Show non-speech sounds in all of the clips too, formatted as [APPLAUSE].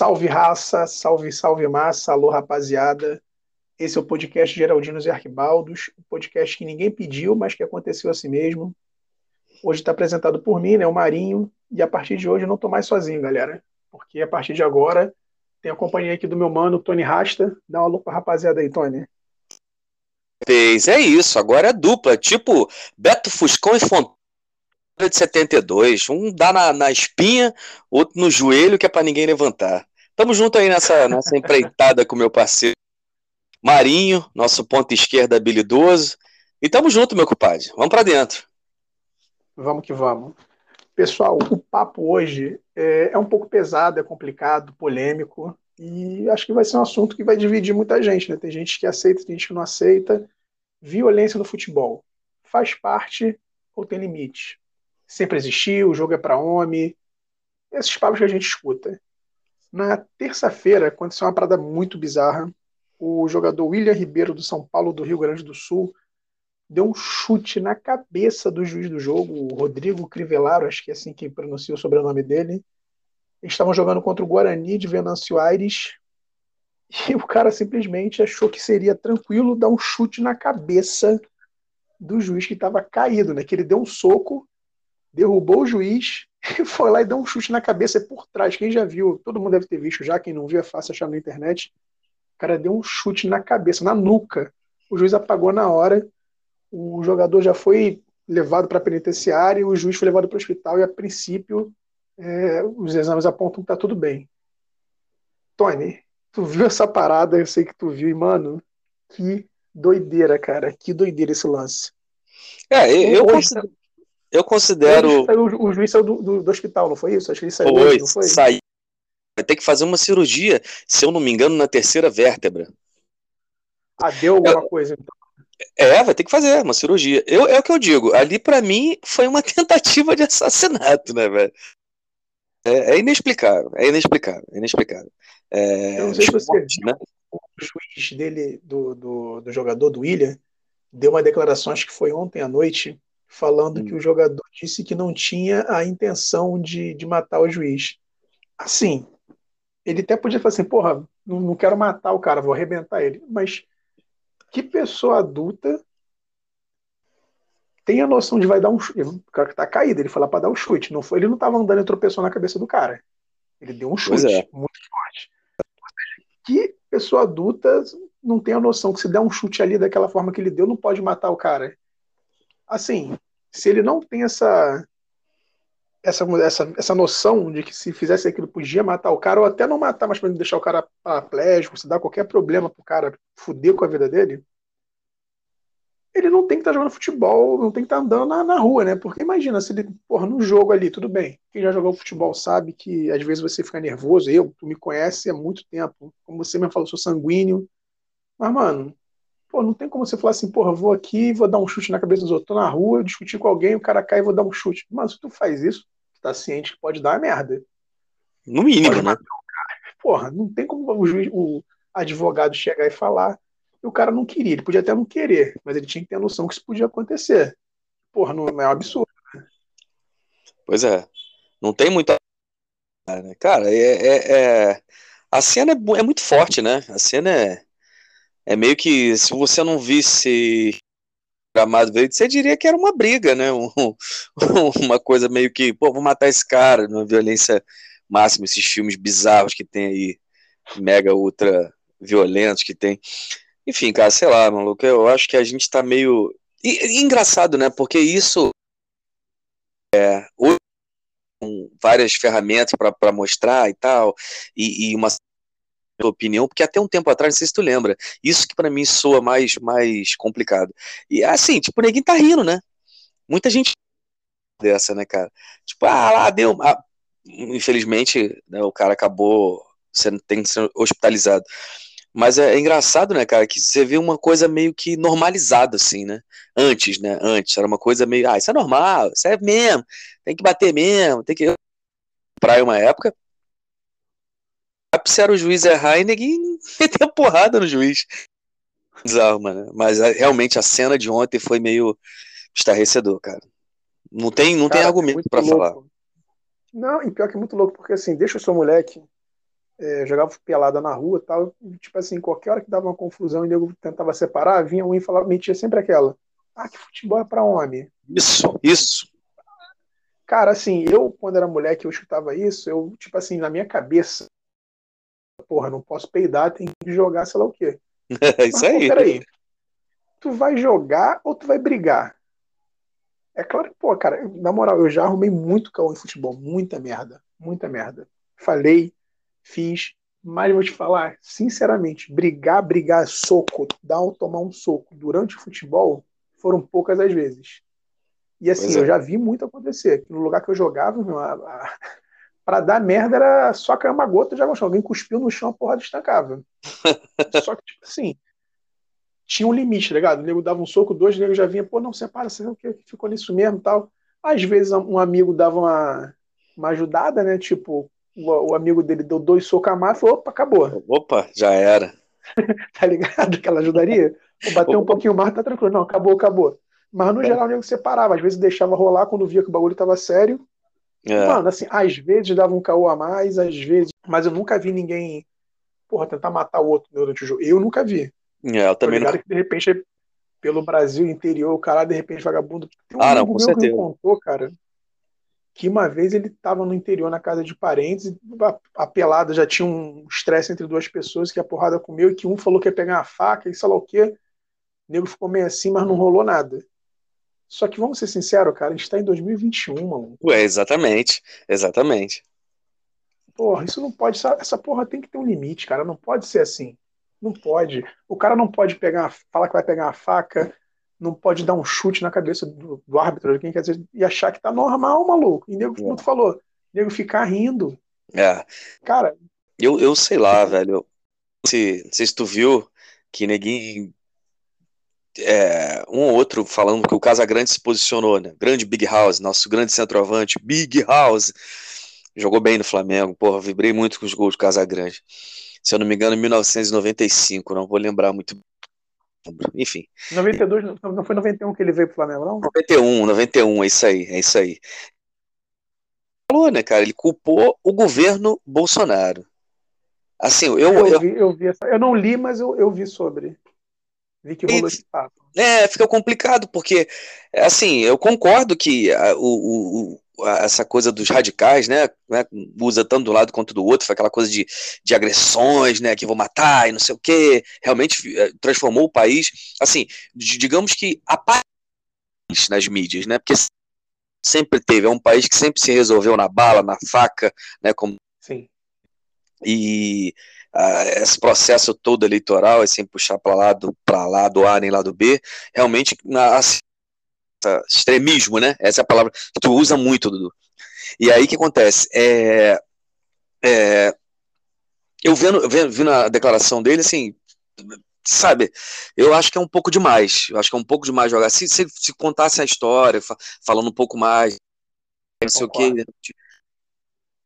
Salve raça, salve, salve massa, alô rapaziada. Esse é o podcast Geraldinos e Arquibaldos, um podcast que ninguém pediu, mas que aconteceu assim mesmo. Hoje está apresentado por mim, né, o Marinho, e a partir de hoje eu não estou mais sozinho, galera, porque a partir de agora tem a companhia aqui do meu mano, Tony Rasta. Dá uma alô pra rapaziada aí, Tony. É isso, agora é dupla, tipo Beto Fuscão e Fontana de 72. Um dá na, na espinha, outro no joelho, que é para ninguém levantar. Tamo junto aí nessa, nessa empreitada com meu parceiro Marinho, nosso ponto esquerda habilidoso. E tamo junto, meu compadre. Vamos para dentro. Vamos que vamos. Pessoal, o papo hoje é, é, um pouco pesado, é complicado, polêmico, e acho que vai ser um assunto que vai dividir muita gente. Né? Tem gente que aceita, tem gente que não aceita. Violência no futebol faz parte ou tem limite? Sempre existiu, o jogo é para homem. Esses papos que a gente escuta. Na terça-feira aconteceu uma parada muito bizarra. O jogador William Ribeiro do São Paulo do Rio Grande do Sul deu um chute na cabeça do juiz do jogo, o Rodrigo Crivellaro, acho que é assim que pronuncia o sobrenome dele. Eles estavam jogando contra o Guarani de Venâncio Aires e o cara simplesmente achou que seria tranquilo dar um chute na cabeça do juiz que estava caído, né? Que ele deu um soco, derrubou o juiz [LAUGHS] e foi lá e deu um chute na cabeça por trás. Quem já viu, todo mundo deve ter visto já, quem não viu é fácil achar na internet. O cara deu um chute na cabeça, na nuca. O juiz apagou na hora o jogador já foi levado para a penitenciária, o juiz foi levado para o hospital e, a princípio, é, os exames apontam que está tudo bem. Tony, tu viu essa parada? Eu sei que tu viu, e, mano, que doideira, cara. Que doideira esse lance. É, eu, eu, considero, eu considero. O, o juiz saiu do, do, do, hospital, não foi isso? Acho que ele saiu, foi, hoje, não foi? Saiu. Vai ter que fazer uma cirurgia, se eu não me engano, na terceira vértebra. Ah, deu alguma eu, coisa, então. É, vai ter que fazer uma cirurgia. Eu, é o que eu digo. Ali, para mim, foi uma [LAUGHS] tentativa de assassinato, né, velho? É, é, inexplicável, é inexplicável, é inexplicável. É, eu não sei se você viu, né? o juiz dele, do, do, do, jogador, do William, deu uma declaração, acho que foi ontem à noite, falando hum. que o jogador disse que não tinha a intenção de, de matar o juiz. Assim, ele até podia falar assim, porra, não, não quero matar o cara, vou arrebentar ele. Mas que pessoa adulta tem a noção de vai dar um chute. O cara que tá caído, ele foi lá pra dar um chute. Não foi, ele não tava andando e tropeçou na cabeça do cara. Ele deu um chute é. muito forte. Que pessoa adulta não tem a noção que se der um chute ali daquela forma que ele deu, não pode matar o cara. Assim, se ele não tem essa essa, essa, essa noção de que se fizesse aquilo podia matar o cara, ou até não matar, mas deixar o cara paraplégico, se dar qualquer problema pro cara fuder com a vida dele, ele não tem que estar tá jogando futebol, não tem que estar tá andando na, na, rua, né? Porque imagina, se ele, porra, no jogo ali, tudo bem. Quem já jogou futebol sabe que às vezes você fica nervoso. Eu, tu me conhece há muito tempo. Como você me falou, sou sanguíneo. Mas, mano, pô, não tem como você falar assim, porra, vou aqui, vou dar um chute na cabeça dos outros. Tô na rua, discutir com alguém, o cara cai e vou dar um chute. Mas se tu faz isso, tu tá ciente que pode dar uma merda. No mínimo, né? Porra, não tem como o juiz, o advogado chegar e falar e o cara não queria. Ele podia até não querer, mas ele tinha que ter a noção que isso podia acontecer. Porra, não é um absurdo. Né? Pois é. Não tem muita. Cara, é, é, é... a cena é, é, muito forte, né? A cena é, é meio que se você não visse gramado verde, você diria que era uma briga, né? [LAUGHS] Um, uma coisa meio que, pô, vou matar esse cara, uma violência máxima, esses filmes bizarros que tem aí, mega ultra violentos que tem. Enfim, cara, sei lá, maluco, eu acho que a gente tá meio. E, e engraçado, né? Porque isso. É, hoje, com várias ferramentas para mostrar e tal, e, e uma opinião, porque até um tempo atrás, não sei se tu lembra, isso que para mim soa mais, mais complicado. E assim, tipo, ninguém tá rindo, né? Muita gente dessa, né, cara? Tipo, ah, lá deu. Ah, infelizmente, né, o cara acabou sendo, tem ser hospitalizado. Mas é, é, engraçado, né, cara, que você vê uma coisa meio que normalizada, assim, né? Antes, né? Antes, era uma coisa meio, ah, isso é normal, isso é mesmo, tem que bater mesmo, tem que. Praia uma época. Se era o juiz errar [LAUGHS] e ninguém meter porrada no juiz. Bizarro, mano. Mas é, realmente a cena de ontem foi meio estarrecedor, cara. Não tem, não cara, tem argumento é para falar. Não, e pior que é muito louco, porque assim, deixa o seu moleque é, jogava pelada na rua tal. E, tipo assim, qualquer hora que dava uma confusão e nego tentava separar, vinha um e falava, metia sempre aquela. Ah, que futebol é pra homem. Isso, isso. Cara, assim, eu, quando era moleque, eu escutava isso, eu, tipo assim, na minha cabeça, porra, não posso peidar, tem que jogar, sei lá o quê. É [LAUGHS] isso Mas, aí. Pô, peraí. Tu vai jogar ou tu vai brigar? É claro que, pô, cara, na moral, eu já arrumei muito caô em futebol, muita merda, muita merda. Falei, fiz, mas vou te falar, sinceramente, brigar, brigar, soco, dar ou tomar um soco durante o futebol foram poucas as vezes. E assim, é. eu já vi muito acontecer. No lugar que eu jogava, para dar merda era só cair uma gota já gostou. Alguém cuspiu no chão, a porra destacava. [LAUGHS] só que, tipo assim, tinha um limite, tá ligado? O nego dava um soco, dois, o nego já vinha, pô, não, separa, você não que ficou nisso mesmo tal. Às vezes um amigo dava uma, uma ajudada, né? Tipo, o, o amigo dele deu dois socos a mais e falou, opa, acabou. Opa, já era. [LAUGHS] tá ligado? Que ela ajudaria? Bater um pouquinho mais, tá tranquilo. Não, acabou, acabou. Mas no é. geral o nego separava, às vezes deixava rolar quando via que o bagulho tava sério. É. Mano, assim, às vezes dava um caô a mais, às vezes. Mas eu nunca vi ninguém, porra, tentar matar o outro durante o jogo. Eu nunca vi. É, eu também não. que de repente, pelo Brasil interior, o cara, de repente, vagabundo. Tem um ah, não, com certeza. que me contou, cara, que uma vez ele tava no interior, na casa de parentes, a, a pelada já tinha um estresse entre duas pessoas, que a porrada comeu, e que um falou que ia pegar uma faca, e sei lá o quê. O nego ficou meio assim, mas não rolou nada. Só que vamos ser sinceros, cara, a gente tá em 2021, mano. Ué, exatamente, exatamente. Porra, isso não pode. Essa porra tem que ter um limite, cara. Não pode ser assim. Não pode. O cara não pode pegar, falar que vai pegar uma faca, não pode dar um chute na cabeça do, do árbitro, quem quer dizer, e achar que tá normal, maluco. E nego, como tu falou, nego ficar rindo. É. Cara. Eu, eu sei lá, velho. Se, não sei se tu viu que neguinho é, um ou outro falando que o Casagrande se posicionou, né? Grande Big House, nosso grande centroavante, Big House. Jogou bem no Flamengo, porra, vibrei muito com os gols do Casagrande. Se eu não me engano, em 1995, não vou lembrar muito. Enfim. 92, não foi 91 que ele veio pro Flamengo, não? 91, 91, é isso aí, é isso aí. Falou, né, cara? Ele culpou o governo Bolsonaro. Assim, eu. Eu, eu, vi, eu, vi essa, eu não li, mas eu, eu vi sobre. Vi que rolou esse papo. É, fica complicado, porque, assim, eu concordo que a, o, o, essa coisa dos radicais, né, né, usa tanto do lado quanto do outro, foi aquela coisa de, de agressões, né, que vou matar e não sei o quê, realmente é, transformou o país, assim, digamos que a nas mídias, né, porque sempre teve, é um país que sempre se resolveu na bala, na faca, né, como... Sim. E esse processo todo eleitoral, sem puxar para lá do para lá do A nem lá do B, realmente na, extremismo, né? Essa é a palavra que tu usa muito, Dudu. E aí o que acontece? É, é, eu vendo, vendo, vendo a declaração dele, assim, sabe, eu acho que é um pouco demais. Eu acho que é um pouco demais jogar. Se, se, se contasse a história, falando um pouco mais, não sei o que,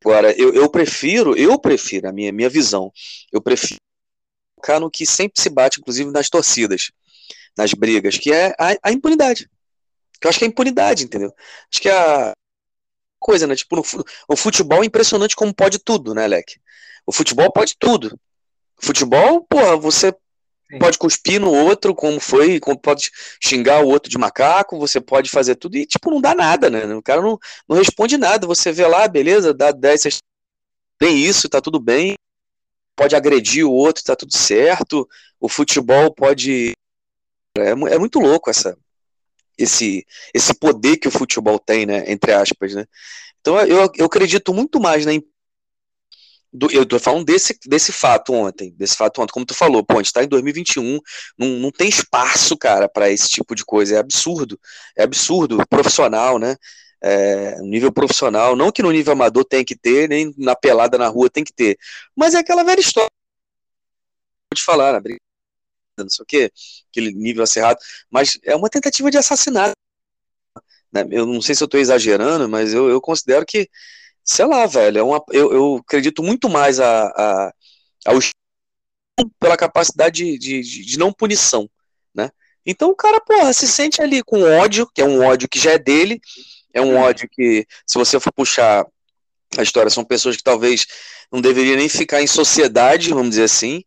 Agora, eu, eu prefiro, eu prefiro, a minha, minha visão, eu prefiro focar no que sempre se bate, inclusive nas torcidas, nas brigas, que é a, a impunidade. Que eu acho que é a impunidade, entendeu? Acho que é a coisa, né? Tipo, no, o futebol é impressionante como pode tudo, né, Leque? O futebol pode tudo. Futebol, porra, você Sim. pode cuspir no outro, como foi, como pode xingar o outro de macaco, você pode fazer tudo e, tipo, não dá nada, né? O cara não, não responde nada. Você vê lá, beleza, dá 10, tem isso, tá tudo bem. Pode agredir o outro, tá tudo certo. O futebol pode. É, é muito louco essa, esse, esse poder que o futebol tem, né? Entre aspas, né? Então eu, eu acredito muito mais na do, eu tô falando desse, desse fato ontem, desse fato ontem, como tu falou, pô, a gente tá em 2021, não, não tem espaço, cara, para esse tipo de coisa, é absurdo, é absurdo, profissional, né, é, nível profissional, não que no nível amador tem que ter, nem na pelada na rua tem que ter, mas é aquela velha história, vou te falar, né, não sei o que, aquele nível acerrado, mas é uma tentativa de assassinato, né, eu não sei se eu tô exagerando, mas eu, eu considero que sei lá, velho, é uma, eu, eu acredito muito mais a, a, ao pela capacidade de, de, de, não punição, né? Então o cara, porra, se sente ali com ódio, que é um ódio que já é dele, é um ódio que, se você for puxar a história. São pessoas que talvez não deveriam nem ficar em sociedade, vamos dizer assim,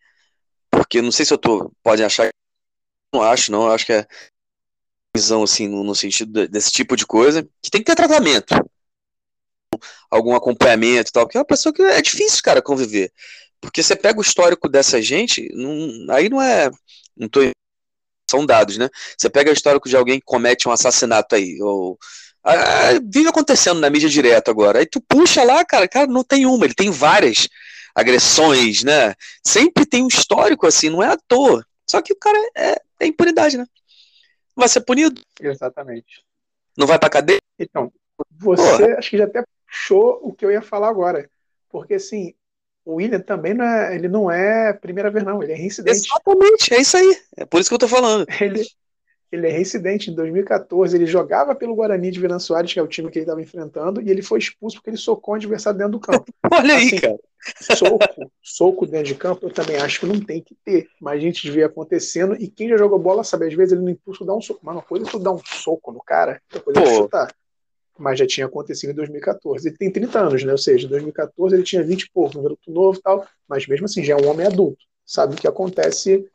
porque não sei se eu tô, podem achar, não acho, não, acho que é visão assim no, no sentido desse tipo de coisa, que tem que ter tratamento, algum acompanhamento e tal, porque é uma pessoa que é difícil, cara, conviver. Porque você pega o histórico dessa gente, não, aí não é. Não tô, são dados, né? Você pega o histórico de alguém que comete um assassinato aí, ou. Ah, vive acontecendo na mídia direto agora. Aí tu puxa lá, cara, cara, não tem uma, ele tem várias agressões, né? Sempre tem um histórico assim, não é à toa. Só que o cara é, é impunidade, né? Vai ser punido. Exatamente. Não vai pra cadeia? Então, você Porra. acho que já até puxou o que eu ia falar agora. Porque assim, o William também não é, ele não é primeira vez, não, ele é reincidente. Exatamente, é isso aí. É por isso que eu tô falando. [LAUGHS] Ele, ele é reincidente. Em 2014, ele jogava pelo Guarani de Vilan Soares, que é o time que ele estava enfrentando, e ele foi expulso porque ele socou o adversário dentro do campo. [LAUGHS] Olha assim, aí, cara. Soco, soco dentro de campo, eu também acho que não tem que ter. Mas a gente vê acontecendo, e quem já jogou bola sabe, às vezes ele no impulso dá um soco. Mas uma coisa é tu dar um soco no cara, outra coisa é chutar mas já tinha acontecido em 2014. Ele tem 30 anos, né? Ou seja, em 2014 ele tinha 20 e pouco, um garoto novo e tal, mas mesmo assim já é um homem adulto. Sabe o que acontece,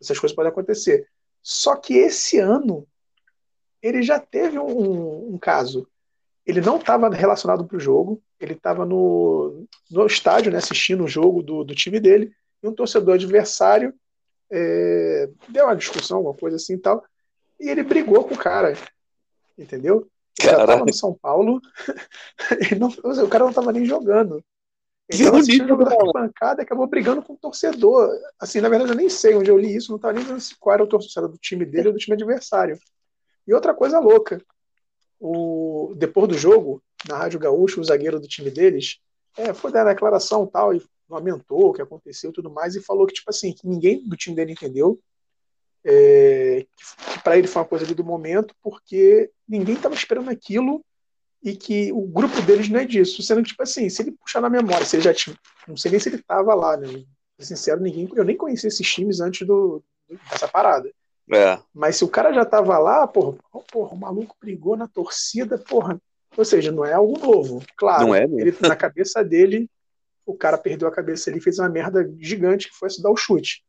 essas coisas podem acontecer. Só que esse ano ele já teve um, um caso. Ele não estava relacionado para o jogo, ele estava no, no estádio, né, assistindo o jogo do, do time dele, e um torcedor adversário é, deu uma discussão, alguma coisa assim e tal, e ele brigou com o cara, entendeu? Já tava no São Paulo, [LAUGHS] não, o cara não tava nem jogando. Ele tava assistindo jogo da pancada e acabou brigando com o torcedor. Assim, na verdade, eu nem sei onde eu li isso, não tava nem vendo qual era o torcedor, do time dele ou do time adversário. E outra coisa louca, o, depois do jogo, na Rádio Gaúcho, o zagueiro do time deles é, foi dar a declaração tal, e lamentou o que aconteceu e tudo mais, e falou que, tipo assim, que ninguém do time dele entendeu, é, que, que para ele foi uma coisa ali do momento, porque ninguém estava esperando aquilo e que o grupo deles não é disso. Sendo que, tipo assim, se ele puxar na memória, se ele já tinha. Não sei nem se ele estava lá, né? Sincero, ninguém. Eu nem conhecia esses times antes do, dessa parada. É. Mas se o cara já estava lá, porra, porra, o maluco brigou na torcida, porra. Ou seja, não é algo novo. Claro, não é ele, na cabeça dele, o cara perdeu a cabeça ali, fez uma merda gigante que foi se dar o chute.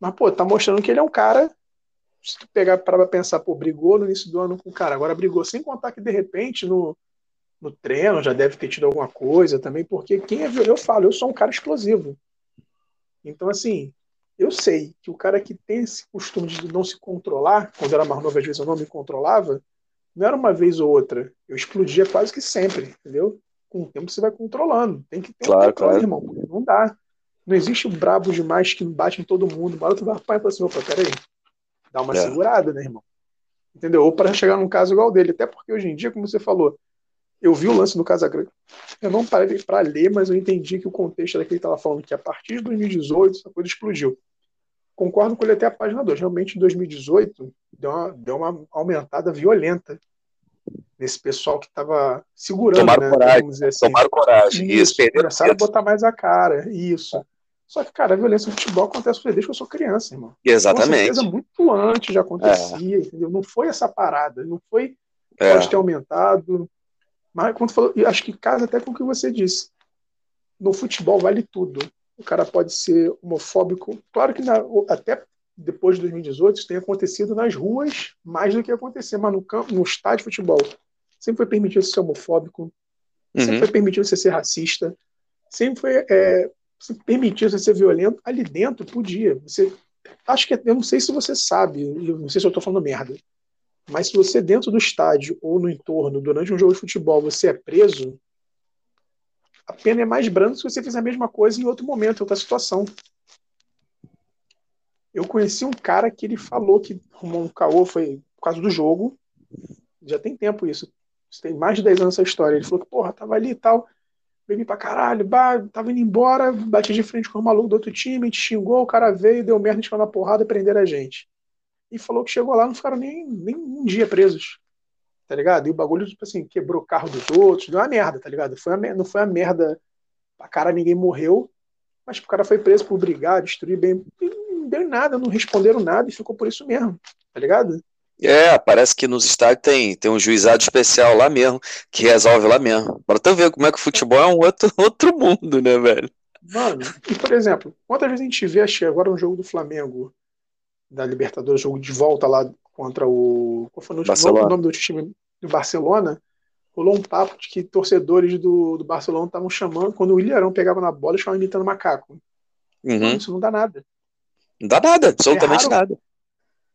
Mas, pô, tá mostrando que ele é um cara. Se tu pegar para pensar, pô, brigou no início do ano com o cara, agora brigou sem contar que de repente no, no treino já deve ter tido alguma coisa também, porque quem é eu falo, eu sou um cara explosivo. Então, assim, eu sei que o cara que tem esse costume de não se controlar, quando era mais novo, às vezes eu não me controlava, não era uma vez ou outra. Eu explodia quase que sempre, entendeu? Com o tempo você vai controlando. Tem que ter claro, um controle, claro. irmão, porque não dá. Não existe o brabo demais que bate em todo mundo. Bora tu vai para e fala assim, opa, peraí. Dá uma é. segurada, né, irmão? Entendeu? Ou para chegar num caso igual dele. Até porque hoje em dia, como você falou, eu vi o lance do Casagrande. Eu não parei para ler, mas eu entendi que o contexto era que ele estava falando que a partir de 2018 essa coisa explodiu. Concordo com ele até a página 2. Realmente, em 2018, deu uma, deu uma aumentada violenta nesse pessoal que estava segurando, tomaram né? Coragem, assim. Tomaram coragem. Isso, isso começaram a botar mais a cara. Isso. Só que, cara, a violência no futebol acontece desde que eu sou criança, irmão. Exatamente. Com certeza, muito antes já acontecia, é. entendeu? Não foi essa parada, não foi. É. Pode ter aumentado. Mas, quando falou, acho que casa até com o que você disse. No futebol vale tudo. O cara pode ser homofóbico. Claro que na, até depois de 2018 isso tem acontecido nas ruas mais do que acontecer, mas no, campo, no estádio de futebol sempre foi permitido ser homofóbico, uhum. sempre foi permitido você ser racista, sempre foi é, se permitir você ser violento, ali dentro podia. Você acho que eu não sei se você sabe, eu não sei se eu estou falando merda, mas se você dentro do estádio ou no entorno durante um jogo de futebol você é preso, a pena é mais branda se você fizer a mesma coisa em outro momento, em outra situação. Eu conheci um cara que ele falou que arrumou um caô foi por causa do jogo. Já tem tempo isso. Tem mais de 10 anos essa história. Ele falou que, porra, tava ali e tal bebi pra caralho, bah, tava indo embora, bati de frente com o maluco do outro time, te xingou, o cara veio, deu merda, a gente na porrada e prenderam a gente. E falou que chegou lá, não ficaram nem, nem um dia presos, tá ligado? E o bagulho, tipo assim, quebrou o carro dos outros, deu uma merda, tá ligado? Foi uma, não foi uma merda pra cara, ninguém morreu, mas o cara foi preso por brigar, destruir bem, não deu nada, não responderam nada e ficou por isso mesmo, tá ligado? É, parece que nos estádios tem, tem um juizado especial lá mesmo, que resolve lá mesmo. Pra tu ver como é que o futebol é um outro, [LAUGHS] outro mundo, né, velho? Mano, e por exemplo, quantas vezes a gente vê, achei agora um jogo do Flamengo, da Libertadores, jogo de volta lá contra o. Qual foi o nome do time do Barcelona? Rolou um papo de que torcedores do, do Barcelona estavam chamando, quando o Ilharão pegava na bola, eles estavam imitando macaco. Uhum. Isso não dá nada. Não dá nada, absolutamente é nada.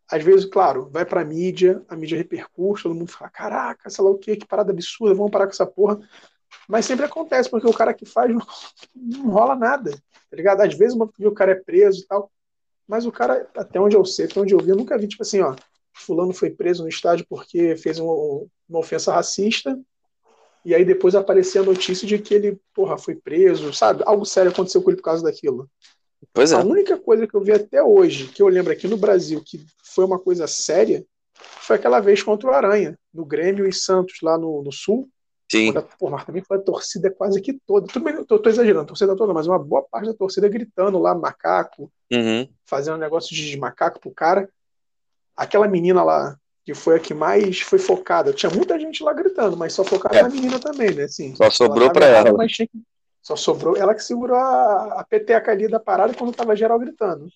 Às vezes, claro, vai pra mídia, a mídia repercute, todo mundo fala: caraca, sei lá o que, que parada absurda, vamos parar com essa porra. Mas sempre acontece, porque o cara que faz não, não rola nada, tá ligado? Às vezes o cara é preso e tal, mas o cara, até onde eu sei, até onde eu vi, eu nunca vi, tipo assim, ó, fulano foi preso no estádio porque fez um, uma ofensa racista, e aí depois aparecia a notícia de que ele, porra, foi preso, sabe? Algo sério aconteceu com ele por causa daquilo. Pois é. A única coisa que eu vi até hoje, que eu lembro aqui no Brasil, que foi uma coisa séria, foi aquela vez contra o Aranha, no Grêmio e Santos, lá no, no Sul, Sim. Quando, pô, mas também foi a torcida quase que toda. Tudo bem, tô, tô exagerando, a torcida toda, mas uma boa parte da torcida gritando lá, macaco, uhum. fazendo um negócio de macaco pro cara. Aquela menina lá, que foi a que mais foi focada, tinha muita gente lá gritando, mas só focada é. na menina também, né? Assim, só sobrou para ela. Mas que, só sobrou ela que segurou a, a peteca ali da parada quando tava geral gritando.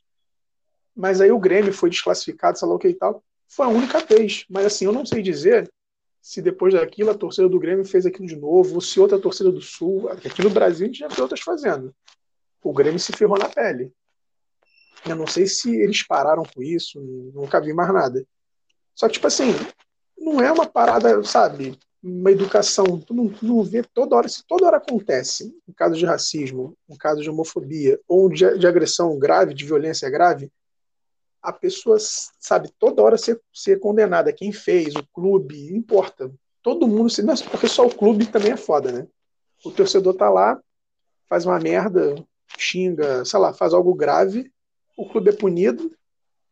Mas aí o Grêmio foi desclassificado, sei lá o que e tal. Foi a única vez. Mas assim, eu não sei dizer se depois daquilo a torcida do Grêmio fez aquilo de novo, ou se outra torcida do Sul, aqui no Brasil a gente já viu outras fazendo. O Grêmio se ferrou na pele. Eu não sei se eles pararam com isso, nunca vi mais nada. Só que, tipo assim, não é uma parada, sabe, uma educação, tu não, tu não vê toda hora, se toda hora acontece um caso de racismo, um caso de homofobia, ou de, de agressão grave, de violência grave, a pessoa, sabe, toda hora ser, ser condenada. Quem fez, o clube, importa. Todo mundo, se, não, porque só o clube também é foda, né? O torcedor tá lá, faz uma merda, xinga, sei lá, faz algo grave, o clube é punido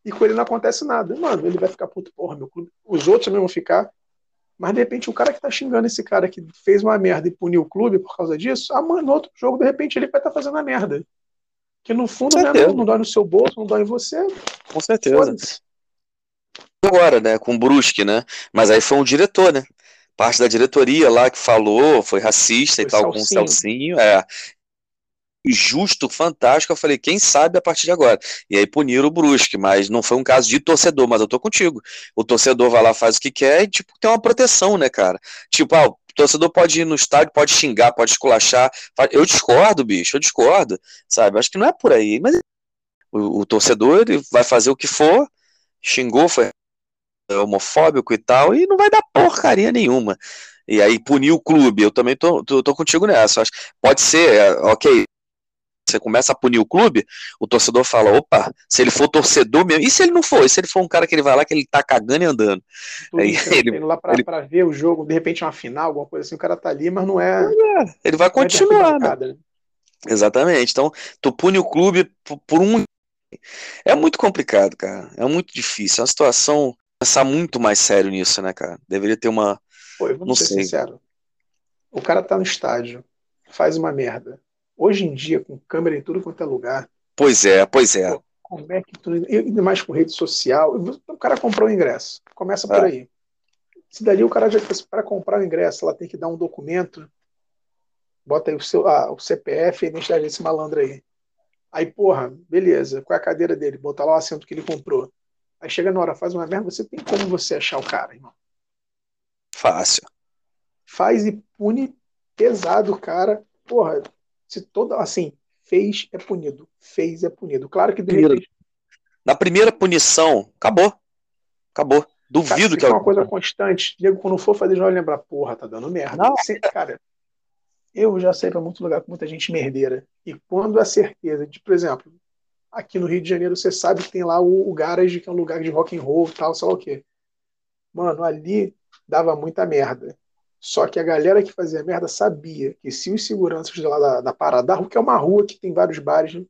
e com ele não acontece nada. Mano, ele vai ficar puto, porra, meu clube. Os outros também vão ficar. Mas de repente o cara que tá xingando esse cara que fez uma merda e puniu o clube por causa disso, ah, mano, no outro jogo, de repente, ele vai estar tá fazendo a merda. Que no fundo né, não, não dói no seu bolso, não dói em você. Com certeza. Agora, né, com o Brusque, né? Mas aí foi um diretor, né? Parte da diretoria lá que falou, foi racista foi e tal, Salsinho. com o Celcinho. É, justo, fantástico. Eu falei, quem sabe a partir de agora. E aí puniram o Brusque, mas não foi um caso de torcedor, mas eu tô contigo. O torcedor vai lá, faz o que quer e, tipo, tem uma proteção, né, cara? Tipo, ah, torcedor pode ir no estádio, pode xingar, pode esculachar. Eu discordo, bicho, eu discordo, sabe? Acho que não é por aí, mas o, o torcedor ele vai fazer o que for, xingou, foi homofóbico e tal, e não vai dar porcaria nenhuma. E aí punir o clube, eu também tô, tô, tô contigo nessa. Acho, pode ser, é, ok, você começa a punir o clube, o torcedor fala, opa, se ele for torcedor mesmo, e se ele não for? E se ele for um cara que ele vai lá que ele tá cagando e andando? Aí, ele, lá pra, ele... pra, ver o jogo, de repente uma final, alguma coisa assim, o cara tá ali, mas não é... é ele vai continuar, né? né? Exatamente, então tu pune o clube por, por um... É muito complicado, cara, é muito difícil, é uma situação, pensar muito mais sério nisso, né, cara? Deveria ter uma... Pô, vamos não ser sei. sincero, o cara tá no estádio, faz uma merda, Hoje em dia, com câmera em tudo quanto é lugar. Pois é, pois é. Como é que tu, ainda mais com rede social, o cara comprou o ingresso. Começa por é. aí. Se dali o cara já para comprar o ingresso, ela tem que dar um documento, bota aí o seu ah, o CPF e a identidade desse malandro aí. Aí, porra, beleza, qual é a cadeira dele? Botar lá o assento que ele comprou. Aí chega na hora, faz uma merda, você tem como você achar o cara, irmão? Fácil. Faz e pune pesado o cara. Porra, se toda, assim, fez é punido, fez é punido. Claro que de repente... Na primeira punição, acabou. Acabou. Duvido cara, que é uma coisa constante. Diego, quando for fazer, já vai lembrar, porra, tá dando merda. Não. Você, cara, eu já saí para muito lugar com muita gente merdeira. E quando a certeza de, por exemplo, aqui no Rio de Janeiro, você sabe que tem lá o, o Garage, que é um lugar de rock and roll tal, sei lá o quê. Mano, ali dava muita merda. Só que a galera que fazia merda sabia que se os seguranças de lá da, da Parada, da rua, que é uma rua que tem vários bares, né?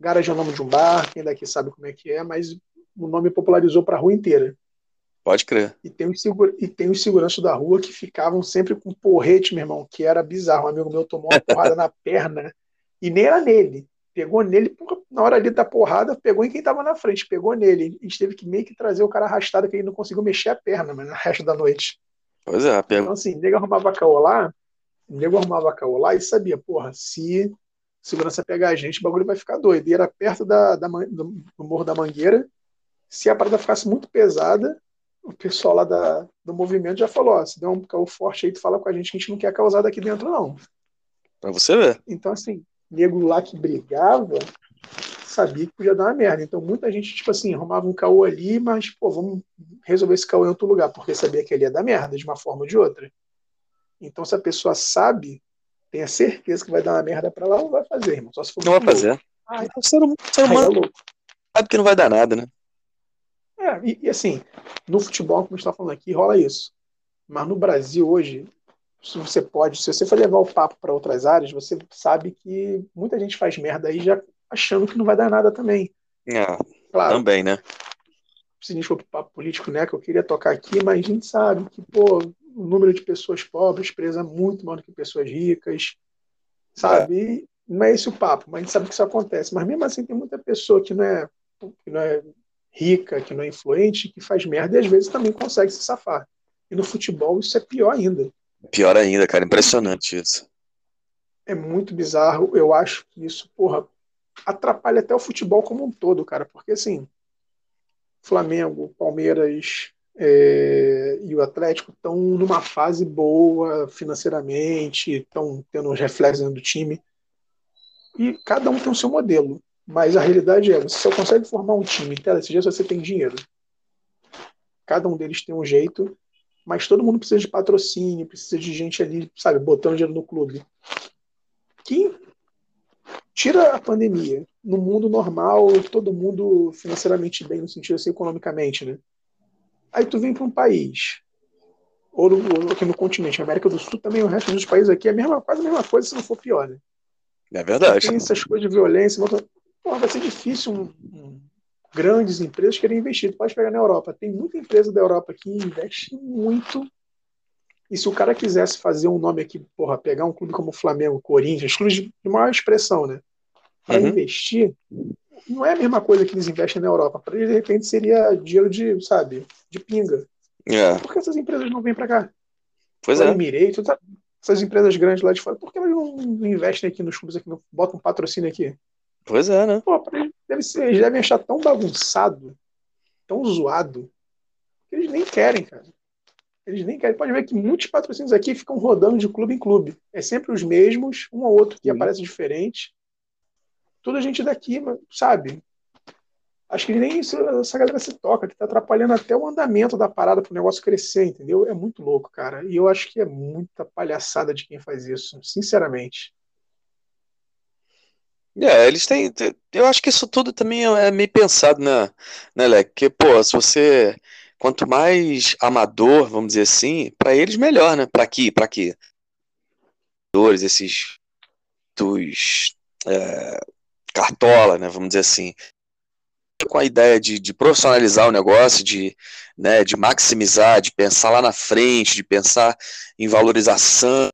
Garage é o nome de um bar, quem daqui sabe como é que é, mas o nome popularizou para a rua inteira. Pode crer. E tem, os segura, e tem os seguranças da rua que ficavam sempre com porrete, meu irmão, que era bizarro. Um amigo meu tomou uma porrada na [LAUGHS] perna e nem era nele. pegou nele, na hora ali da porrada, pegou em quem tava na frente, pegou nele. A gente teve que meio que trazer o cara arrastado, que ele não conseguiu mexer a perna, mas no resto da noite. Pois é. Então, assim, nego arrumava caô lá, nego arrumava caô lá e sabia, porra, se segurança pegar a gente, o bagulho vai ficar doido. E era perto da, da do, do Morro da Mangueira. Se a parada ficasse muito pesada, o pessoal lá da, do movimento já falou: ó, se der um caô forte aí, tu fala com a gente que a gente não quer causar daqui dentro, não. Pra você ver. Então, assim, nego lá que brigava sabia que podia dar uma merda. Então, muita gente, tipo assim, arrumava um caô ali, mas, pô, vamos resolver esse caô em outro lugar, porque sabia que ele ia dar merda de uma forma ou de outra. Então, se a pessoa sabe, tenha certeza que vai dar uma merda pra lá, não vai fazer, irmão. Só se for não vai fazer. Ah, então, o ser, hum-, ser humano é sabe que não vai dar nada, né? É, e, e assim, no futebol, como a gente está falando aqui, rola isso. Mas no Brasil hoje, se você pode, se você for levar o papo para outras áreas, você sabe que muita gente faz merda aí já achando que não vai dar nada também. É, claro, também, né? Se a gente for pro papo político, né, que eu queria tocar aqui, mas a gente sabe que, pô, o número de pessoas pobres presa muito maior do que pessoas ricas, sabe? É. não é esse o papo, mas a gente sabe que isso acontece. Mas mesmo assim tem muita pessoa que não é, que não é rica, que não é influente, que faz merda e às vezes também consegue se safar. E no futebol isso é pior ainda. Pior ainda, cara, impressionante isso. É muito bizarro. Eu acho que isso, porra, atrapalha até o futebol como um todo, cara, porque assim, Flamengo, Palmeiras é, e o Atlético estão numa fase boa financeiramente, estão tendo uns reflexos do time. E cada um tem o seu modelo. Mas a realidade é, você só consegue formar um time em tela se você tem dinheiro. Cada um deles tem um jeito, mas todo mundo precisa de patrocínio, precisa de gente ali, sabe, botando dinheiro no clube. Que tira a pandemia, no mundo normal, todo mundo financeiramente bem, no sentido assim, economicamente, né? Aí tu vem para um país, ou, no, aqui no continente, América do Sul também, o resto dos países aqui é a mesma, quase a mesma coisa, se não for pior, né? É verdade. Tem essas coisas de violência, Porra, vai ser difícil um, um, grandes empresas querem investir. Tu pode pegar na Europa. Tem muita empresa da Europa que investe muito. E se o cara quisesse fazer um nome aqui, porra, pegar um clube como o Flamengo, Corinthians, clubes de maior expressão, né? Para uhum. investir, não é a mesma coisa que eles investem na Europa. Para eles, de repente, seria dinheiro de, sabe, de pinga. É. Por que essas empresas não vêm para cá? Pois o é. Emirates, essas empresas grandes lá de fora, por que elas não investem aqui nos clubes aqui, não botam um patrocínio aqui? Pois é, né? Pô, deve ser, eles devem achar tão bagunçado, tão zoado, que eles nem querem, cara. Eles nem querem. Pode ver que muitos patrocínios aqui ficam rodando de clube em clube. É sempre os mesmos, um ou outro que Sim. aparece diferente. Toda gente daqui, sabe? Acho que nem isso, essa galera se toca, que tá atrapalhando até o andamento da parada pro negócio crescer, entendeu? É muito louco, cara. E eu acho que é muita palhaçada de quem faz isso, sinceramente. É, eles têm. Eu acho que isso tudo também é, é meio pensado, né, né, Leque? Porque, pô, se você. Quanto mais amador, vamos dizer assim, para eles melhor, né? Para aqui, para aqui. Esses. Dos. É, cartola, né? Vamos dizer assim. Com a ideia de, de profissionalizar o negócio, de, né, de maximizar, de pensar lá na frente, de pensar em valorização.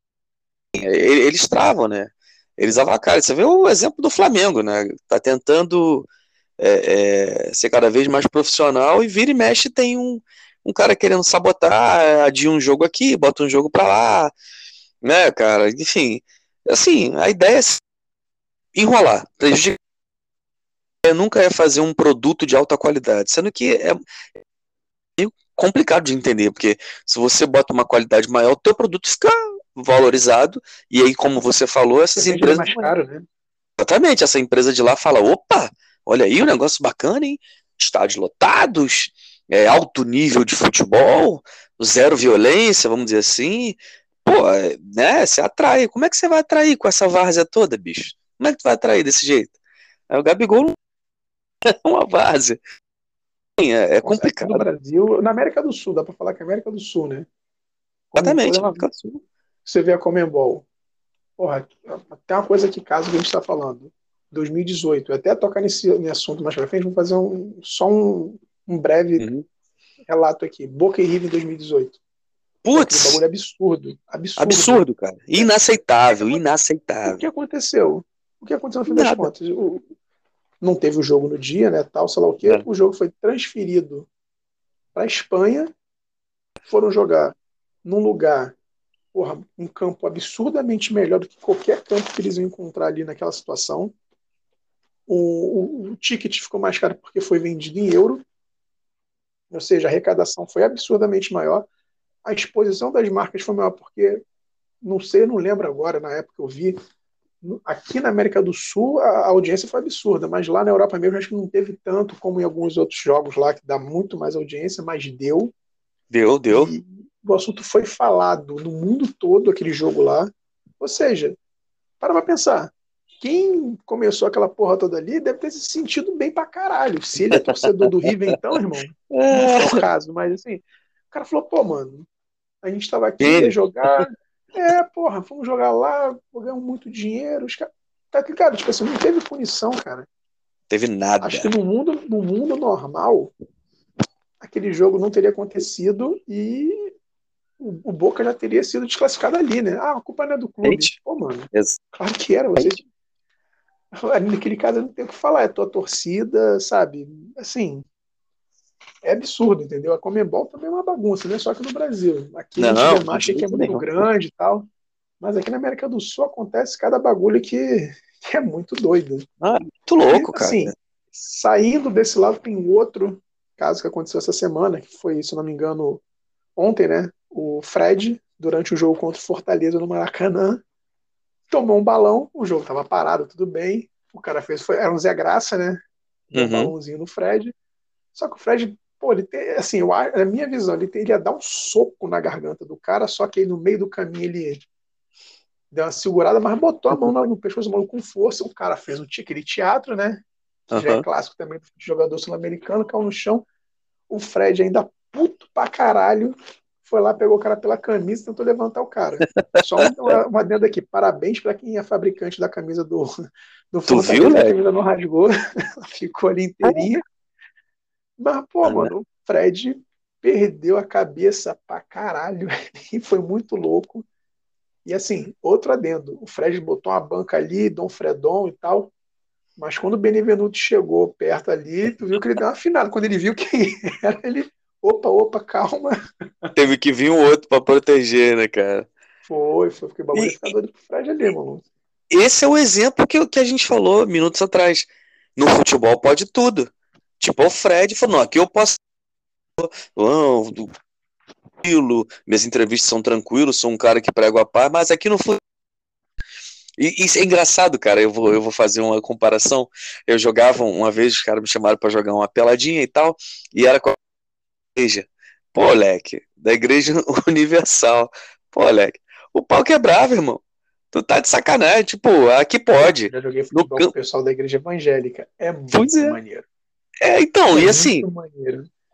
Eles travam, né? eles avacalham. Você vê o exemplo do Flamengo, né? Tá tentando é, é, ser cada vez mais profissional e vira e mexe tem um, um cara querendo sabotar, adia um jogo aqui, bota um jogo para lá, né, cara? Enfim, assim, a ideia é enrolar, prejudicar. Nunca é fazer um produto de alta qualidade, sendo que é meio complicado de entender, porque se você bota uma qualidade maior, o teu produto fica valorizado, e aí, como você falou, essas empresas. Mais caro, né? Exatamente, essa empresa de lá fala: opa, olha aí, um negócio bacana, hein? Estádios lotados, é, alto nível de futebol, zero violência, vamos dizer assim. Pô, é, né? Você atrai. Como é que você vai atrair com essa várzea toda, bicho? Como é que tu vai atrair desse jeito? Aí o Gabigol é uma várzea. É, é complicado. No Brasil, na América do Sul, dá pra falar que é América do Sul, né? Exatamente. América do Sul você vê a Comembol. Porra, tem uma coisa que caso que a gente está falando. 2018. Eu até tocar nesse, nesse assunto mais pra frente, vou fazer um, só um, um breve uhum. relato aqui. Boca e River em 2018. Putz! Um bagulho absurdo. Absurdo, absurdo cara. Inaceitável, inaceitável. O que aconteceu? O que aconteceu no fim das contas? O, não teve o jogo no dia, né? Tal, sei lá o quê. É. O jogo foi transferido para a Espanha. Foram jogar num lugar, porra, um campo absurdamente melhor do que qualquer campo que eles iam encontrar ali naquela situação. O, o, o ticket ficou mais caro porque foi vendido em euro. Ou seja, a arrecadação foi absurdamente maior. A exposição das marcas foi maior porque, não sei, não lembro agora, na época que eu vi, aqui na América do Sul a audiência foi absurda, mas lá na Europa mesmo acho que não teve tanto como em alguns outros jogos lá, que dá muito mais audiência, mas deu. Deu, deu. E o assunto foi falado no mundo todo, aquele jogo lá. Ou seja, para pra pensar. Quem começou aquela porra toda ali deve ter se sentido bem pra caralho. Se ele é torcedor do River, então, irmão, não é o caso, mas assim, o cara falou, pô, mano, a gente tava aqui, ia jogar, é, porra, fomos jogar lá, ganhamos muito dinheiro. Os caras. Tá ligado? Tipo assim, não teve punição, cara. Teve nada. Acho que no mundo, no mundo normal, aquele jogo não teria acontecido e o, o Boca já teria sido desclassificado ali, né? Ah, a culpa não é do clube. Gente, Pô, mano. Claro que era. Você... Naquele caso, não tem o que falar. É tua torcida, sabe? Assim, é absurdo, entendeu? A Comembol também é uma bagunça, não é só aqui no Brasil. Aqui não, a gente acha que é muito não. grande e tal, mas aqui na América do Sul acontece cada bagulho que, que é muito doido. Ah, muito louco, e, assim, cara. Saindo desse lado, tem outro caso que aconteceu essa semana, que foi, se não me engano, ontem, né? O Fred, durante o jogo contra o Fortaleza no Maracanã, tomou um balão, o jogo estava parado, tudo bem. O cara fez, foi, era um Zé Graça, né? Um uhum. balãozinho no Fred. Só que o Fred Pô, ele tem, assim, eu, na minha visão, ele, tem, ele ia dar um soco na garganta do cara, só que aí no meio do caminho ele deu uma segurada, mas botou a mão no, pescoço do com força. O cara fez um tique de teatro, né? Uhum. Já é clássico também do jogador sul-americano, caiu no chão. O Fred ainda puto pra caralho foi lá, pegou o cara pela camisa e tentou levantar o cara. Só uma, uma dentro aqui. Parabéns para quem é fabricante da camisa do, do Tu viu, né? A camisa não rasgou, [LAUGHS] ficou ali inteirinha. Mas, pô, mano, o Fred perdeu a cabeça pra caralho [LAUGHS] e foi muito louco. E assim, outro adendo: o Fred botou uma banca ali, Dom Fredon e tal. Mas quando o Benevenuto chegou perto ali, tu viu que ele deu uma afinada. Quando ele viu quem [LAUGHS] era, ele. Opa, opa, calma. Teve que vir um outro para proteger, né, cara? Foi, foi, o bagulho ficar doido pro Fred ali, mano. Esse é o exemplo que, que a gente falou minutos atrás. No futebol pode tudo. Tipo, o Fred falou: não, aqui eu posso. Não, tranquilo, minhas entrevistas são tranquilos, sou um cara que prego a paz, mas aqui no futebol. E isso é engraçado, cara. Eu vou, eu vou fazer uma comparação. Eu jogava uma vez, os caras me chamaram para jogar uma peladinha e tal, e era com a igreja. Pô, moleque, da igreja [LAUGHS] universal. Pô, moleque, o pau quebrava, irmão. Tu tá de sacanagem, tipo, aqui pode. Já joguei futebol no... com o pessoal da igreja evangélica. É muito é. maneiro. É, então, é e assim,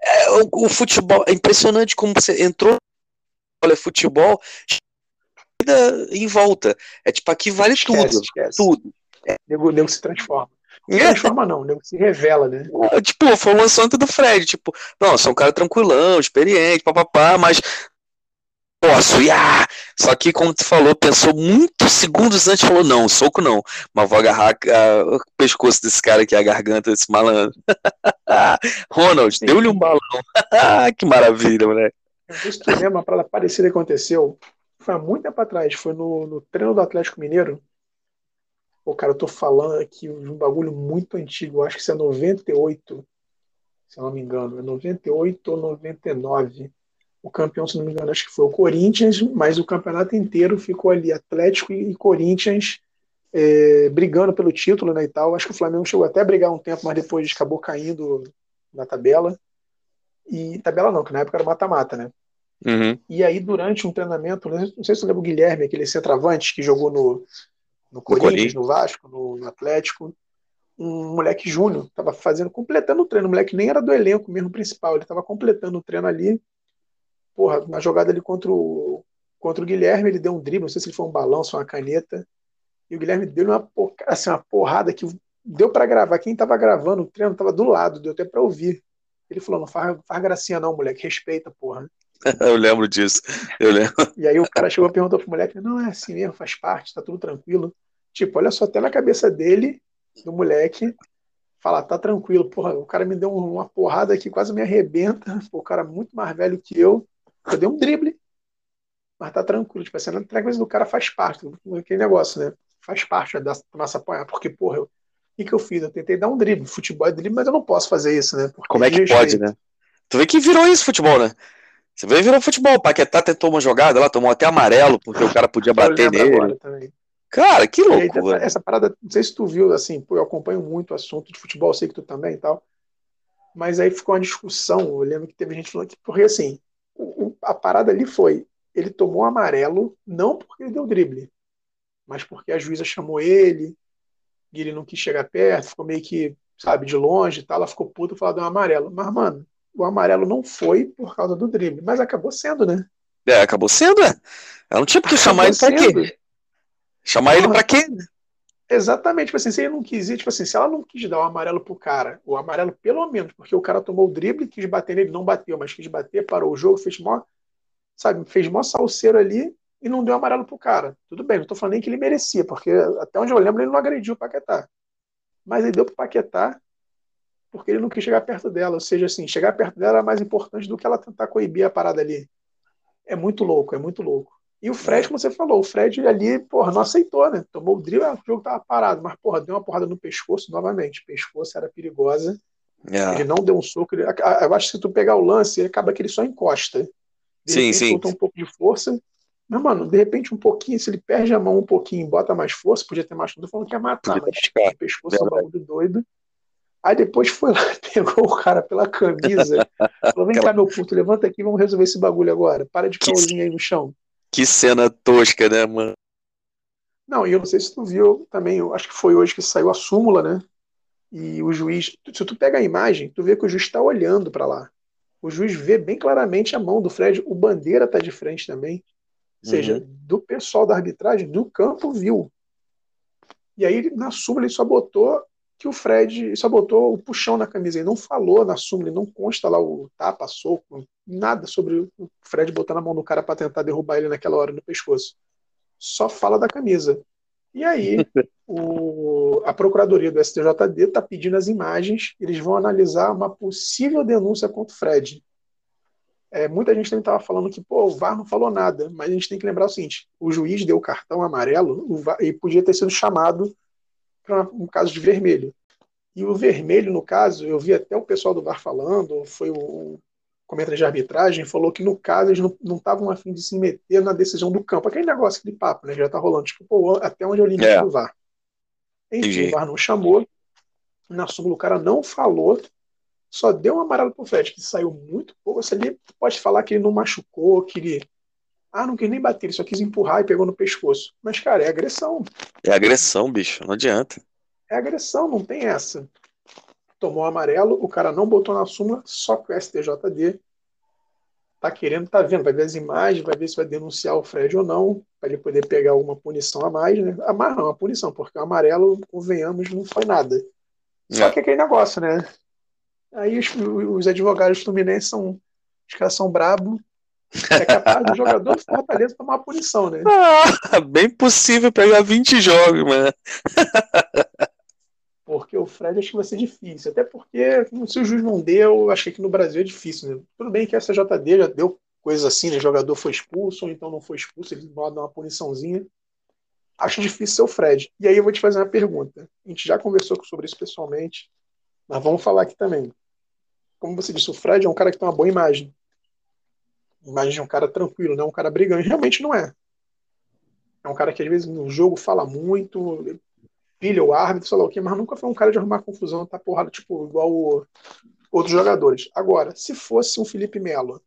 é, o, o, futebol, é impressionante como você entrou, olha, futebol em volta. É tipo, aqui vale esquece, tudo. Esquece. Tudo. É. Nego, nego se transforma. Não é. transforma, não, nego se revela, né? É, tipo, foi o lançamento do Fred, tipo, não, sou um cara tranquilão, experiente, papapá, mas posso, ia! Só que, como tu falou, pensou muitos segundos antes, falou, não, soco não, mas vou agarrar a, o pescoço desse cara aqui, a garganta desse malandro. [LAUGHS] Ronald, deu-lhe um balão. [LAUGHS] que maravilha, moleque. Isso lembra, uma parada parecida aconteceu, foi há muito tempo atrás, foi no, no treino do Atlético Mineiro. Pô, cara, eu tô falando aqui de um bagulho muito antigo, acho que isso é 98, se eu não me engano, é 98 ou 99 o campeão, se não me engano, acho que foi o Corinthians, mas o campeonato inteiro ficou ali Atlético e Corinthians é, brigando pelo título né, e tal. Acho que o Flamengo chegou até a brigar um tempo, mas depois acabou caindo na tabela. E tabela não, que na época era mata-mata, né? Uhum. E aí, durante um treinamento, não sei se você lembra o Guilherme, aquele centroavante que jogou no, no Corinthians, no Vasco, no, no Atlético, um moleque júnior, estava fazendo, completando o treino. O moleque nem era do elenco mesmo principal, ele estava completando o treino ali porra, na jogada ali contra o, contra o Guilherme, ele deu um drible, não sei se ele foi um balão, se uma caneta, e o Guilherme deu uma, assim, uma porrada que deu para gravar. Quem tava gravando o treino tava do lado, deu até para ouvir. Ele falou: não faz, faz gracinha, não, moleque, respeita, porra. [LAUGHS] eu lembro disso, eu lembro. E aí o cara chegou e perguntou pro moleque: não, é assim mesmo, faz parte, tá tudo tranquilo. Tipo, olha só, até na cabeça dele, do moleque, fala, tá tranquilo, porra, o cara me deu uma porrada aqui, quase me arrebenta, o cara muito mais velho que eu, eu dei um drible, mas tá tranquilo, tipo, assim, a vezes do cara faz parte, aquele negócio, né? Faz parte da nossa apanhar, porque, porra, eu, o que, que eu fiz? Eu tentei dar um drible, futebol é drible, mas eu não posso fazer isso, né? Porque Como é que pode, né? Tu vê que virou isso futebol, né? Você vê virou futebol. O Paquetá tentou uma jogada lá, tomou até amarelo, porque o cara podia [LAUGHS] bater nele. Cara, que louco, aí, essa, parada, não sei se tu viu, assim, pô, eu acompanho muito o assunto de futebol, sei que tu também e tal. Mas aí ficou uma discussão, eu lembro que teve gente falando que, porque assim, a parada ali foi, ele tomou amarelo, não porque ele deu drible, mas porque a juíza chamou ele, e ele não quis chegar perto, ficou meio que, sabe, de longe e tal, ela ficou puta e falou, deu um amarelo. Mas, mano, o amarelo não foi por causa do drible, mas acabou sendo, né? É, acabou sendo, é. Ela não tinha porque chamar ele pra quê? Chamar ele pra quê? Exatamente, tipo assim, se ele não quis ir, tipo assim, se ela não quis dar o amarelo pro cara, o amarelo pelo menos, porque o cara tomou o drible, quis bater nele, não bateu, mas quis bater, parou o jogo, fez mó, sabe, fez mó salseiro ali e não deu amarelo pro cara. Tudo bem, não tô falando nem que ele merecia, porque até onde eu lembro ele não agrediu o Paquetá. Mas ele deu pro Paquetá porque ele não quis chegar perto dela, ou seja, assim, chegar perto dela era mais importante do que ela tentar coibir a parada ali. É muito louco, é muito louco. E o Fred, como você falou, o Fred ali, porra, não aceitou, né? Tomou o drible, o jogo tava parado, mas, porra, deu uma porrada no pescoço novamente. O pescoço era perigosa. Yeah. Ele não deu um soco. Ele, eu acho que se tu pegar o lance, acaba que ele só encosta. De sim, sim. Soltou um pouco de força. Mas, mano, de repente, um pouquinho, se ele perde a mão um pouquinho e bota mais força, podia ter tô falando que ia matar, mas o pescoço é um bagulho doido. Aí depois foi lá, [LAUGHS] pegou o cara pela camisa. [LAUGHS] falou: vem cá, meu puto, levanta aqui, vamos resolver esse bagulho agora. Para de caosinho aí no chão. Que cena tosca, né, mano? Não, e eu não sei se tu viu também, eu acho que foi hoje que saiu a súmula, né? E o juiz, se tu pega a imagem, tu vê que o juiz está olhando para lá. O juiz vê bem claramente a mão do Fred, o bandeira tá de frente também. Ou seja, uhum. do pessoal da arbitragem, do campo viu. E aí, na súmula, ele só botou que o Fred só botou o puxão na camisa. Ele não falou na súmula, ele não consta lá o tapa, soco, nada sobre o Fred botando a mão no cara para tentar derrubar ele naquela hora no pescoço. Só fala da camisa. E aí, [LAUGHS] o, a Procuradoria do STJD está pedindo as imagens, eles vão analisar uma possível denúncia contra o Fred. É, muita gente também estava falando que pô, o VAR não falou nada, mas a gente tem que lembrar o seguinte: o juiz deu o cartão amarelo VAR, e podia ter sido chamado para um caso de vermelho. E o vermelho, no caso, eu vi até o pessoal do VAR falando, foi o comentário de arbitragem, falou que no caso eles não estavam afim de se meter na decisão do campo. Aquele negócio, aquele papo, né? Já tá rolando. Tipo, pô, até onde o limite é. do VAR. Enfim, Entendi. o VAR não chamou. Na súmula o cara não falou, só deu um amarelo pro Fred, que saiu muito pouco. Você ali pode falar que ele não machucou, que ele. Ah, não quis nem bater, ele só quis empurrar e pegou no pescoço. Mas, cara, é agressão. É agressão, bicho, não adianta. É agressão, não tem essa. Tomou amarelo, o cara não botou na súmula, só que o STJD tá querendo, tá vendo, vai ver as imagens, vai ver se vai denunciar o Fred ou não, para ele poder pegar alguma punição a mais, né? A mais não, a punição, porque o amarelo, convenhamos, não foi nada. Só é. que é aquele negócio, né? Aí os, os advogados fluminenses são. Os caras são brabos. É capaz do jogador do Fortaleza tomar uma punição, né? Ah, bem possível pegar 20 jogos, mano. porque o Fred acho que vai ser difícil. Até porque, se o juiz não deu, achei que no Brasil é difícil. Né? Tudo bem que a CJD já deu coisas assim, né? O jogador foi expulso, ou então não foi expulso, eles vão dar uma puniçãozinha. Acho difícil ser o Fred. E aí eu vou te fazer uma pergunta. A gente já conversou sobre isso pessoalmente, mas vamos falar aqui também. Como você disse, o Fred é um cara que tem uma boa imagem. Imagem de um cara tranquilo, não é um cara brigante. Realmente não é. É um cara que às vezes no jogo fala muito, pilha o árbitro, sei lá o quê, mas nunca foi um cara de arrumar confusão, tá porrada, tipo, igual outros jogadores. Agora, se fosse um Felipe Melo,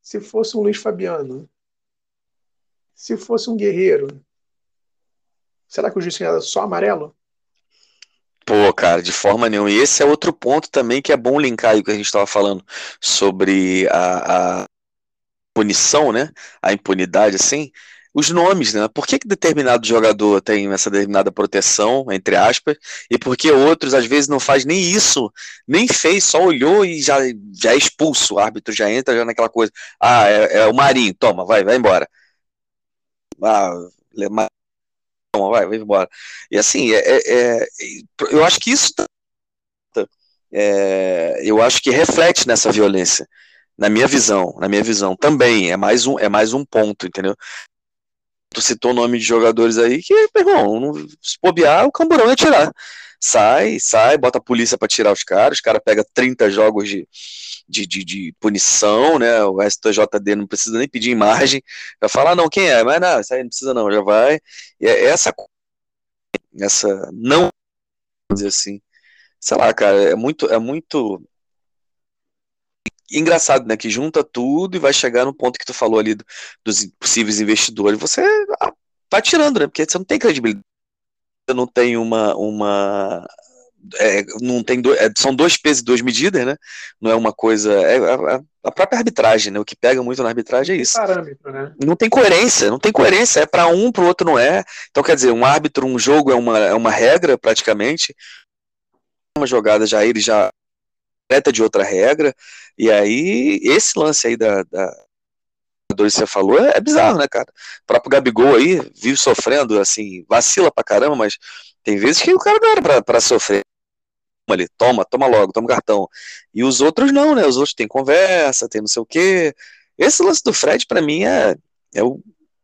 se fosse um Luiz Fabiano, se fosse um Guerreiro, será que o juiz era só amarelo? Pô, cara, de forma nenhuma. E esse é outro ponto também que é bom linkar aí o que a gente estava falando sobre a, a, punição, né? A impunidade, assim os nomes, né? Por que, que determinado jogador tem essa determinada proteção, entre aspas, e por que outros às vezes não faz nem isso, nem fez, só olhou e já, já é expulso, o árbitro já entra já naquela coisa, ah, é, é o Marinho, toma, vai, vai embora. Ah, vai, vai embora. E assim, é, é, é eu acho que isso tá, é, eu acho que reflete nessa violência, na minha visão, na minha visão também é mais um é mais um ponto, entendeu? Tu citou o nome de jogadores aí que, irmão, se bobear, o camburão ia tirar. Sai, sai, bota a polícia para tirar os caras, os caras pega 30 jogos de, de, de, de, punição, né? O STJD não precisa nem pedir imagem, já falar, ah, não, quem é? Mas não, isso aí não precisa não, já vai. E é essa, essa não, dizer assim, sei lá, cara, é muito, é muito engraçado, né? Que junta tudo e vai chegar no ponto que tu falou ali do, dos possíveis investidores. Você vai tirando, né? Porque você não tem credibilidade. Não tem uma. uma é, não tem do, é, são dois pesos e duas medidas, né? Não é uma coisa. É, a, a, própria arbitragem, né? O que pega muito na arbitragem é isso. Parâmetro, né? Não tem coerência, não tem coerência. É para um, para o outro não é. Então, quer dizer, um árbitro, um jogo é uma, é uma regra, praticamente uma jogada já ele já de outra regra, e aí esse lance aí da, da que você falou é, é, bizarro, né, cara? O próprio Gabigol aí vive sofrendo, assim, vacila pra caramba, mas tem vezes que o cara não era pra, pra sofrer. Ali, toma, toma logo, toma cartão. E os outros não, né? Os outros têm conversa, tem não sei o quê. Esse lance do Fred, para mim, é, é o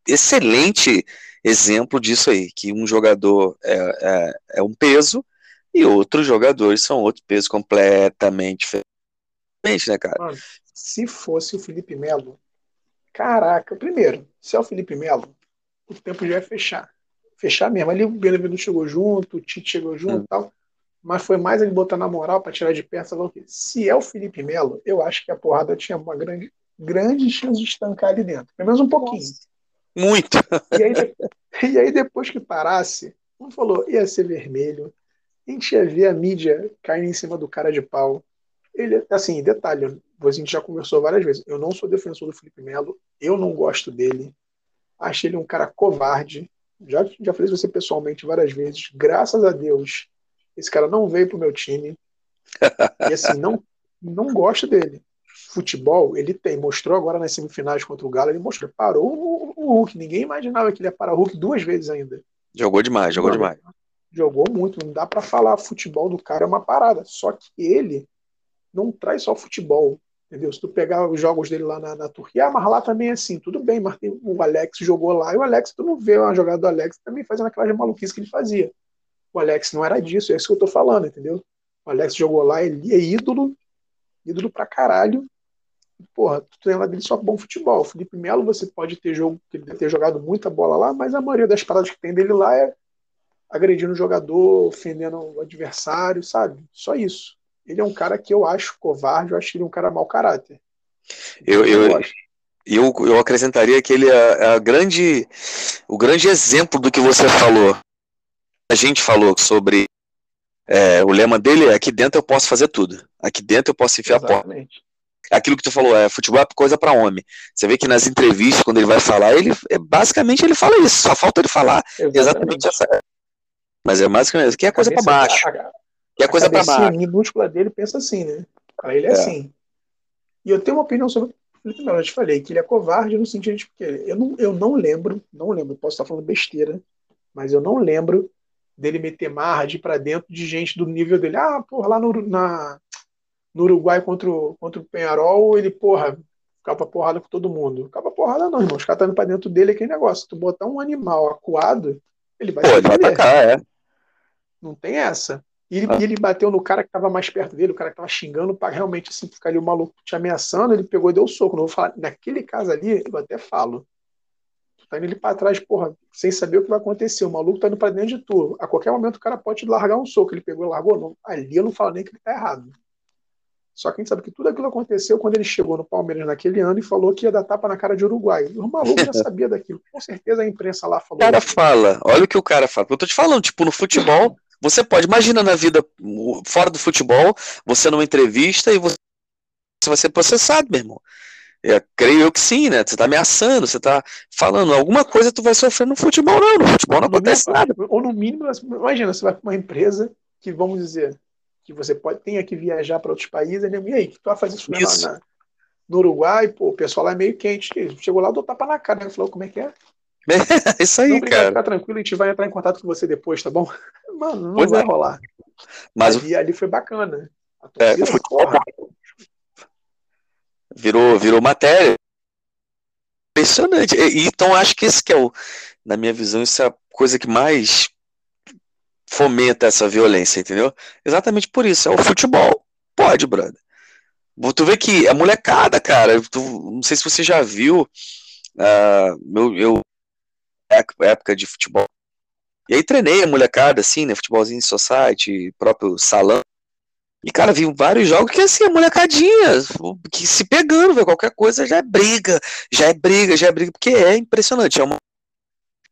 excelente exemplo disso aí, que um jogador é, é, é um peso e outros jogadores são outros pesos completamente diferentes, né, cara? Mano, se fosse o Felipe Melo, caraca, primeiro, se é o Felipe Melo, o tempo já ia fechar. Fechar mesmo. Ali o Benevenuto chegou junto, o Tite chegou junto e hum. tal. Mas foi mais ele botar na moral para tirar de perto. Se é o Felipe Melo, eu acho que a porrada tinha uma grande, grande chance de estancar ali dentro. Pelo menos um pouquinho. Muito. [LAUGHS] E aí, e aí depois que parasse, como falou, ia ser vermelho, a gente ia ver a mídia caindo em cima do cara de pau. Ele, assim, detalhe, a gente já conversou várias vezes. Eu não sou defensor do Felipe Melo, eu não gosto dele. Acho ele um cara covarde. Já, já falei isso você pessoalmente várias vezes. Graças a Deus, esse cara não veio pro meu time. [LAUGHS] E assim, não, não gosto dele. Futebol, ele tem. Mostrou agora nas semifinais contra o Galo, ele mostrou. Parou o, o Hulk. Ninguém imaginava que ele ia parar o Hulk duas vezes ainda. Jogou demais, jogou demais jogou muito, não dá para falar futebol do cara é uma parada. Só que ele não traz só futebol, entendeu? Se tu pegar os jogos dele lá na, na Turquia, ah, mas lá também é assim, tudo bem, mas tem, o Alex jogou lá e o Alex, tu não vê uma jogada do Alex também fazendo aquela maluquice que ele fazia. O Alex não era disso, é isso que eu tô falando, entendeu? O Alex jogou lá, ele é ídolo, ídolo pra caralho. Porra, tu tem lá dele só bom futebol. O Felipe Melo, você pode ter jogo, ter jogado muita bola lá, mas a maioria das paradas que tem dele lá é agredindo o jogador, ofendendo o adversário, sabe? Só isso. Ele é um cara que eu acho covarde, eu acho ele um cara mau caráter. Eu, eu, eu, eu acrescentaria que ele é, é a grande, o grande exemplo do que você falou. A gente falou sobre é, o lema dele é aqui dentro eu posso fazer tudo. Aqui dentro eu posso enfiar Exatamente. a porta. Aquilo que tu falou, é futebol é coisa para homem. Você vê que nas entrevistas, quando ele vai falar, ele é, basicamente ele fala isso, só falta ele falar exatamente, exatamente essa, mas é mais que que é coisa para baixo. A, que é coisa para baixo. A minúscula dele pensa assim, né? Para ele é, é, assim. E eu tenho uma opinião sobre Felipe Melo. Eu te falei que ele é covarde no sentido de que eu não, eu não lembro, não lembro, posso estar falando besteira, mas eu não lembro dele meter marra de ir para dentro de gente do nível dele. Ah, porra, lá no, na, no Uruguai contra o, contra o Penharol, ele, porra, ficava porrada com todo mundo. Ficava porrada não, irmão. Os caras estão indo pra dentro dele aquele negócio. Tu botar um animal acuado, ele vai Pô, ele vai atacar, é. Não tem essa. E ele, ah. ele bateu no cara que estava mais perto dele, o cara que estava xingando, para realmente assim, ficar ali o maluco te ameaçando, ele pegou e deu soco. Não vou falar, naquele caso ali, eu até falo. Tu tá indo ali para trás, porra, sem saber o que vai acontecer. O maluco tá indo para dentro de tu. A qualquer momento o cara pode largar um soco. Ele pegou e largou. Não. Ali eu não falo nem que ele tá errado. Só que a gente sabe que tudo aquilo aconteceu quando ele chegou no Palmeiras naquele ano e falou que ia dar tapa na cara de Uruguai. O maluco já [LAUGHS] sabia daquilo. Com certeza a imprensa lá falou. O cara fala, olha o que o cara fala. Eu tô te falando, tipo, no futebol, você pode, imagina na vida fora do futebol, você numa entrevista e você, vai ser processado, meu irmão. É, creio eu que sim, né? Você tá ameaçando, você tá falando alguma coisa, tu vai sofrer no futebol, não. No futebol não acontece nada. Ou no mínimo, imagina, você vai para uma empresa que, vamos dizer, que você pode tenha que viajar para outros países, né? e aí, tu vai fazer isso, isso. Lá na, no Uruguai, pô, o pessoal lá é meio quente. Chegou lá, dou tapa na cara, né? Falou, como é que é? É isso aí, não, cara. Ficar tranquilo, a gente vai entrar em contato com você depois, tá bom? [LAUGHS] Mano, não pois vai é. rolar. Mas ali, ali foi bacana. É, foi... Virou, virou matéria. Impressionante. E, então, acho que esse que é o, na minha visão, isso é a coisa que mais fomenta essa violência, entendeu? Exatamente por isso. É o futebol. Pode, brother. Tu vê que a molecada, cara, tu, não sei se você já viu, uh, meu, eu, época de futebol, e aí treinei a molecada, assim, né, futebolzinho society, próprio salão, e, cara, vi vários jogos que, assim, a molecadinha, que se pegando, véio, qualquer coisa já é briga, já é briga, já é briga, porque é impressionante, é uma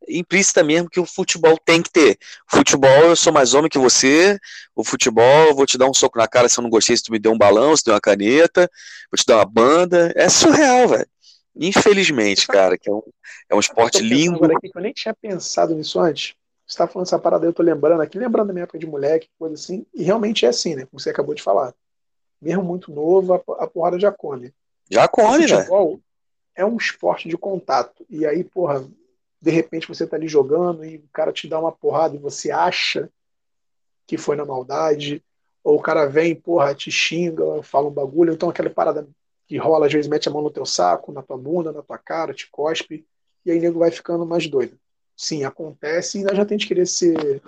implícita mesmo que o futebol tem que ter. Futebol, eu sou mais homem que você. O futebol, eu vou te dar um soco na cara se eu não gostei, se tu me deu um balão, se tu deu uma caneta, vou te dar uma banda. É surreal, velho. Infelizmente, cara, que é um, é um esporte lindo. Agora aqui, eu nem tinha pensado nisso antes. Você tá falando essa parada, eu tô lembrando aqui, lembrando da minha época de moleque, coisa assim, e realmente é assim, né? Como você acabou de falar. Mesmo muito novo, a, a porrada já come. Já come, né? É um esporte de contato. E aí, porra, de repente você está ali jogando e o cara te dá uma porrada e você acha que foi na maldade, ou o cara vem, porra, te xinga, fala um bagulho, então aquela parada que rola, às vezes mete a mão no teu saco, na tua bunda, na tua cara, te cospe, e aí o nego vai ficando mais doido. Sim, acontece, e nós já tem de querer ser,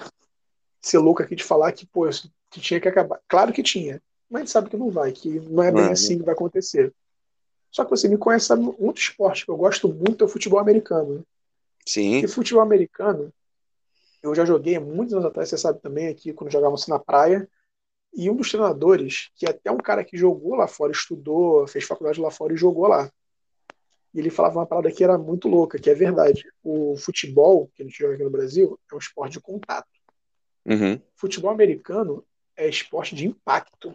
ser louco aqui de falar que, pô, que tinha que acabar. Claro que tinha, mas a gente sabe que não vai, que não é bem Mano. assim que vai acontecer. Só que você me conhece, sabe, um outro esporte que eu gosto muito é o futebol americano. Né? Sim. E futebol americano, eu já joguei muitos anos atrás, você sabe também, aqui, quando jogávamos na praia. E um dos treinadores, que é até um cara que jogou lá fora, estudou, fez faculdade lá fora e jogou lá. E ele falava uma parada que era muito louca, que é verdade. O futebol, que a gente joga aqui no Brasil, é um esporte de contato. Uhum. Futebol americano é esporte de impacto.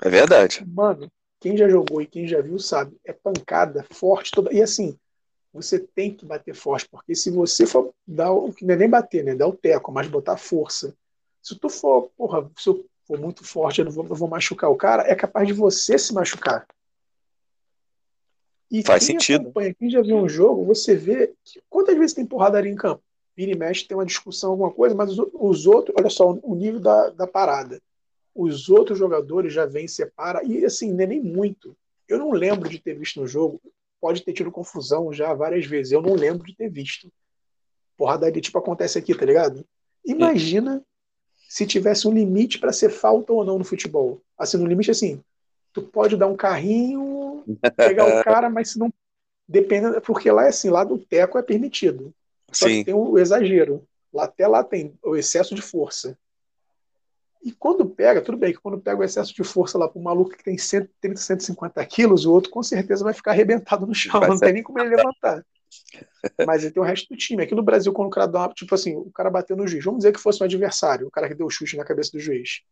É verdade. Mano, quem já jogou e quem já viu sabe, é pancada forte toda. E assim, você tem que bater forte, porque se você for dar o que não é nem bater, né? Dar o teco, mas botar força. Se tu for, porra, se eu for muito forte, eu não vou, eu vou machucar o cara, é capaz de você se machucar. E Faz quem sentido. Acompanha, quem já viu um jogo, você vê que quantas vezes tem porradaria em campo? Vira e mexe, tem uma discussão, alguma coisa, mas os, os outros, olha só o nível da, da parada. Os outros jogadores já vêm separa, e assim, não é nem muito. Eu não lembro de ter visto no jogo, pode ter tido confusão já várias vezes. Eu não lembro de ter visto. Porradaria tipo acontece aqui, tá ligado? Imagina se tivesse um limite para ser falta ou não no futebol. Assim, no limite assim, tu pode dar um carrinho, [LAUGHS] pegar o cara, mas se não depende, porque lá é assim, lá do teco é permitido. Só Sim. que tem o exagero. Lá até lá tem o excesso de força. E quando pega, tudo bem que quando pega o excesso de força lá para um maluco que tem 130, 150 quilos, o outro com certeza vai ficar arrebentado no chão, não tem nem como ele levantar. Mas ele tem o resto do time. Aqui no Brasil, quando o cara dá uma, tipo assim, o cara bateu no juiz, vamos dizer que fosse um adversário, o cara que deu o chute na cabeça do juiz.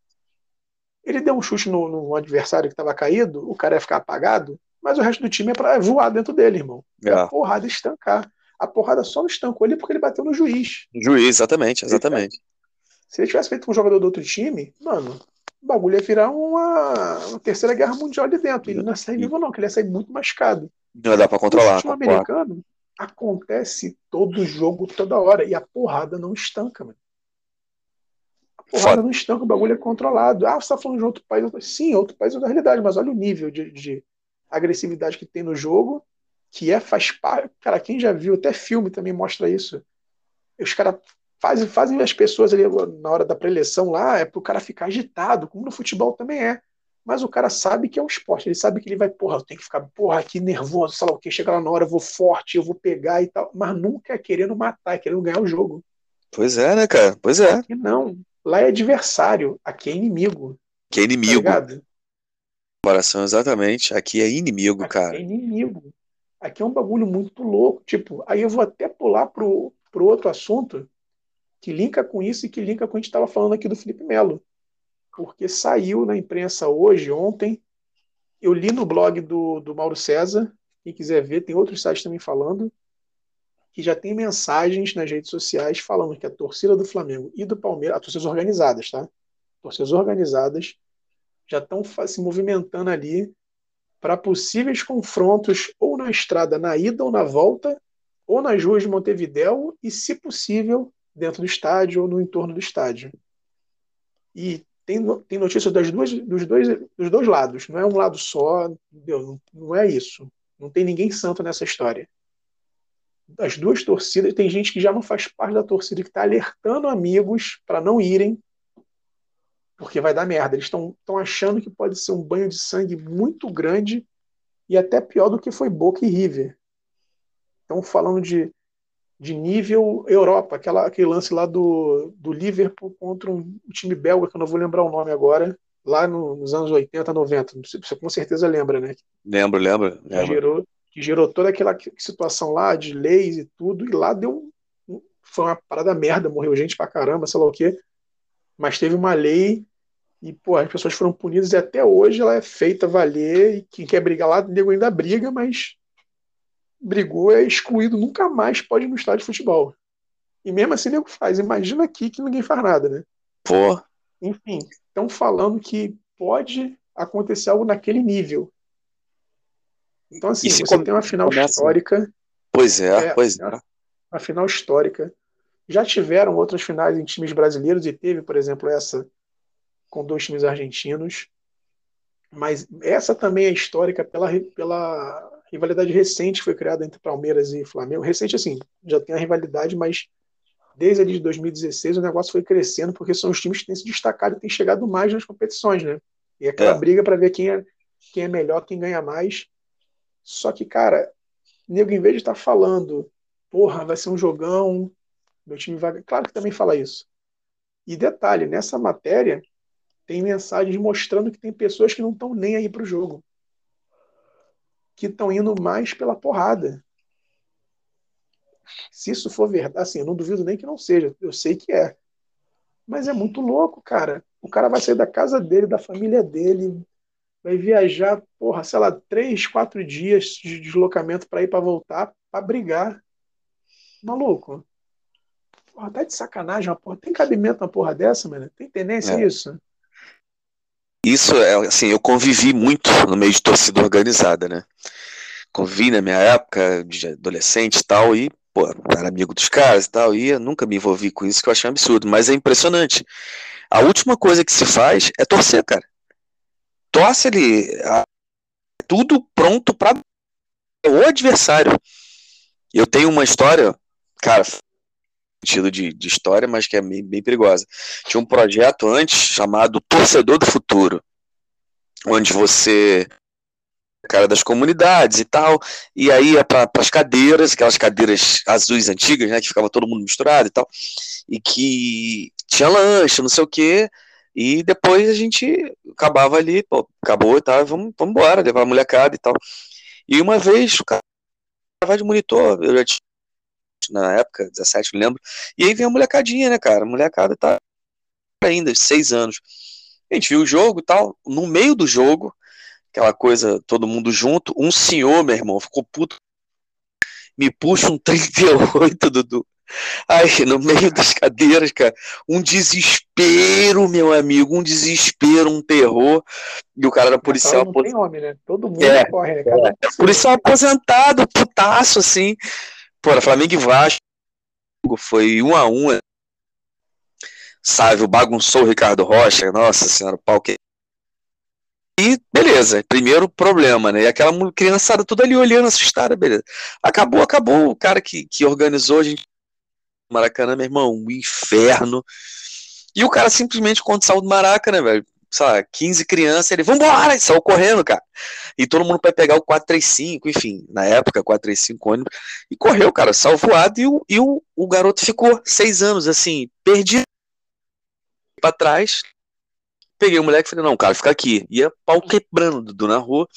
Ele deu um chute no, no adversário que estava caído, o cara ia ficar apagado, mas o resto do time é para voar dentro dele, irmão. É. A porrada estancar. A porrada só não estancou ele porque ele bateu no juiz. Juiz, exatamente, exatamente. Se ele tivesse feito com um jogador do outro time, mano, o bagulho ia virar uma, uma terceira guerra mundial ali dentro. Ele não ia sair vivo, não, que ele ia sair muito machucado. Não dá pra controlar. O futebol americano acontece todo jogo, toda hora. E a porrada não estanca, mano. A porrada Foda. não estanca, o bagulho é controlado. Ah, você tá falando de outro país. Sim, outro país é outra realidade, mas olha o nível de, de agressividade que tem no jogo, que é, faz parte. Cara, quem já viu, até filme também mostra isso. Os caras fazem, fazem as pessoas ali na hora da preleção lá, é pro cara ficar agitado, como no futebol também é. Mas o cara sabe que é um esporte, ele sabe que ele vai, porra, eu tenho que ficar, porra, aqui nervoso, sei lá o que, chega lá na hora, eu vou forte, eu vou pegar e tal, mas nunca é querendo matar, é querendo ganhar o jogo. Pois é, né, cara? Pois é. Aqui não. Lá é adversário, aqui é inimigo. Aqui é inimigo. Tá Comparação, exatamente. Aqui é inimigo, aqui cara. É inimigo. Aqui é um bagulho muito louco. Tipo, aí eu vou até pular pro, pro outro assunto, que linka com isso e que linka com o que a gente estava falando aqui do Felipe Melo. Porque saiu na imprensa hoje, ontem, eu li no blog do, do Mauro César, quem quiser ver, tem outros sites também falando, que já tem mensagens nas redes sociais falando que a torcida do Flamengo e do Palmeiras, as torcidas organizadas, tá? Torcidas organizadas já estão se movimentando ali para possíveis confrontos ou na estrada na ida ou na volta ou nas ruas de Montevidéu e, se possível, dentro do estádio ou no entorno do estádio. E tem, tem notícia das duas, dos, dois, dos dois lados, não é um lado só, não, não é isso. Não tem ninguém santo nessa história. Das duas torcidas, tem gente que já não faz parte da torcida, que está alertando amigos para não irem, porque vai dar merda. Eles estão achando que pode ser um banho de sangue muito grande e até pior do que foi Boca e River. Estão falando de, de nível Europa, aquela, aquele lance lá do, do Liverpool contra um time belga, que eu não vou lembrar o nome agora, lá no, nos anos 80, 90. Você com certeza lembra, né? Lembro, lembro. Que gerou, que gerou toda aquela situação lá de leis e tudo, e lá deu. Foi uma parada merda, morreu gente pra caramba, sei lá o quê. Mas teve uma lei e, pô, as pessoas foram punidas e até hoje ela é feita valer. E quem quer brigar lá, nego ainda briga, mas brigou, é excluído, nunca mais pode ir no estádio de futebol. E mesmo assim, nego faz. Imagina aqui que ninguém faz nada, né? Pô. Enfim, estão falando que pode acontecer algo naquele nível. Então, assim, você come... tem uma final começa... histórica. Pois é, é pois é. Uma final histórica. Já tiveram outras finais em times brasileiros e teve, por exemplo, essa com dois times argentinos. Mas essa também é histórica pela, pela rivalidade recente foi criada entre Palmeiras e Flamengo. Recente, assim, já tem a rivalidade, mas desde ali de 2016 o negócio foi crescendo, porque são os times que têm se destacado e têm chegado mais nas competições, né? E aquela é. briga para ver quem é, quem é melhor, quem ganha mais. Só que, cara, nego, em vez de estar tá falando, porra, vai ser um jogão, meu time vai. Claro que também fala isso. E detalhe, nessa matéria tem mensagens mostrando que tem pessoas que não estão nem aí para o jogo que estão indo mais pela porrada. Se isso for verdade, assim, eu não duvido nem que não seja, eu sei que é. Mas é muito louco, cara. O cara vai sair da casa dele, da família dele, vai viajar, porra, sei lá, três, quatro dias de deslocamento para ir para voltar, para brigar. Maluco. Porra, tá de sacanagem, uma porra. Tem cabimento uma porra dessa, mano? Tem tendência é. isso? Isso é assim, eu convivi muito no meio de torcida organizada, né? Convivi na minha época de adolescente e tal, e, pô, era amigo dos caras e tal, e eu nunca me envolvi com isso, que eu achei um absurdo, mas é impressionante. A última coisa que se faz é torcer, cara. Torce ele, tudo pronto para o adversário. Eu tenho uma história, cara, sentido de, de história, mas que é bem, bem perigosa. Tinha um projeto antes chamado Torcedor do Futuro, onde você cara das comunidades e tal, e aí ia para as cadeiras, aquelas cadeiras azuis antigas, né, que ficava todo mundo misturado e tal, e que tinha lanche, não sei o quê, e depois a gente acabava ali, pô, acabou e tal, vamos, vamos embora, levar a molecada e tal. E uma vez o cara vai de monitor, eu já tinha na época, 17, me lembro. E aí vem a molecadinha, né, cara? A molecada tá ainda, seis anos. A gente viu o jogo e tal. No meio do jogo, aquela coisa, todo mundo junto, um senhor, meu irmão, ficou puto. Me puxa um 38, [LAUGHS] Dudu. Aí, no meio das cadeiras, cara, um desespero, meu amigo, um desespero, um terror. E o cara era policial. Não tem homem, né? Todo mundo é, corre, né? Cada... É, policial aposentado, putaço, assim. Pô, Flamengo e Vasco foi um a um. Sabe, bagunçou o Ricardo Rocha, nossa senhora, o pau que. E beleza, primeiro problema, né? E aquela criançada toda ali olhando assustada, beleza. Acabou, acabou. O cara que, que organizou a gente. Maracanã, meu irmão, um inferno. E o cara simplesmente, quando saiu do Maracanã, velho, sabe, 15 crianças, ele, vambora, e saiu correndo, cara. E todo mundo vai pegar o 435, enfim, na época, 435 ônibus, e correu, cara, saiu voado, e o, e o, o garoto ficou seis anos, assim, perdido para trás. Peguei o moleque e falei, não, cara, fica aqui. Ia pau quebrando do na rua.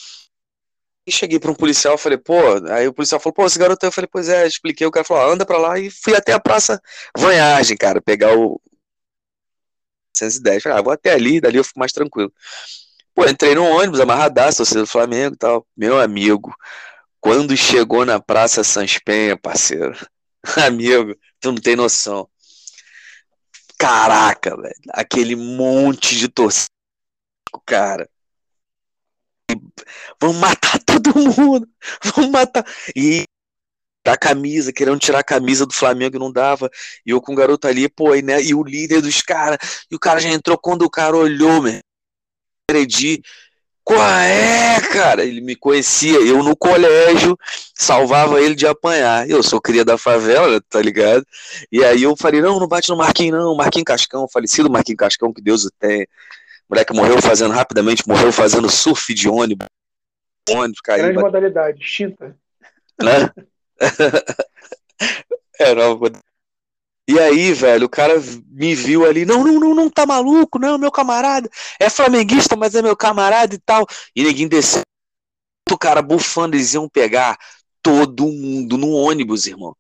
E cheguei para um policial, falei, pô, aí o policial falou, pô, esse garoto, eu falei, pois é, expliquei, o cara falou, anda para lá, e fui até a Praça Vanhagem, cara, pegar o, 110. Falei, ah, vou até ali, dali eu fico mais tranquilo. Pô, entrei no ônibus, amarradaço, torcida do Flamengo e tal. Meu amigo, quando chegou na Praça Sans Penha, parceiro, [LAUGHS] amigo, tu não tem noção. Caraca, velho, aquele monte de torcida, cara. Vamos matar todo [LAUGHS] mundo, vamos matar. E da camisa, querendo tirar a camisa do Flamengo e não dava. E eu com o garoto ali, pô, e, né, e o líder dos caras, e o cara já entrou quando o cara olhou, meu. Agredi. Qual é, cara? Ele me conhecia, eu no colégio salvava ele de apanhar. Eu sou cria da favela, tá ligado? E aí eu falei: não, não bate no Marquinhos, não. Marquinhos Cascão, falecido Marquinhos Cascão, que Deus o tenha. O moleque morreu fazendo rapidamente, morreu fazendo surf de ônibus. ônibus caiu. Grande modalidade, extinta. Né? [LAUGHS] é, e aí, velho, o cara me viu ali, não, não, não, não tá maluco, não, meu camarada, é flamenguista, mas é meu camarada e tal. E ninguém desceu, o cara bufando, eles iam pegar todo mundo no ônibus, irmão.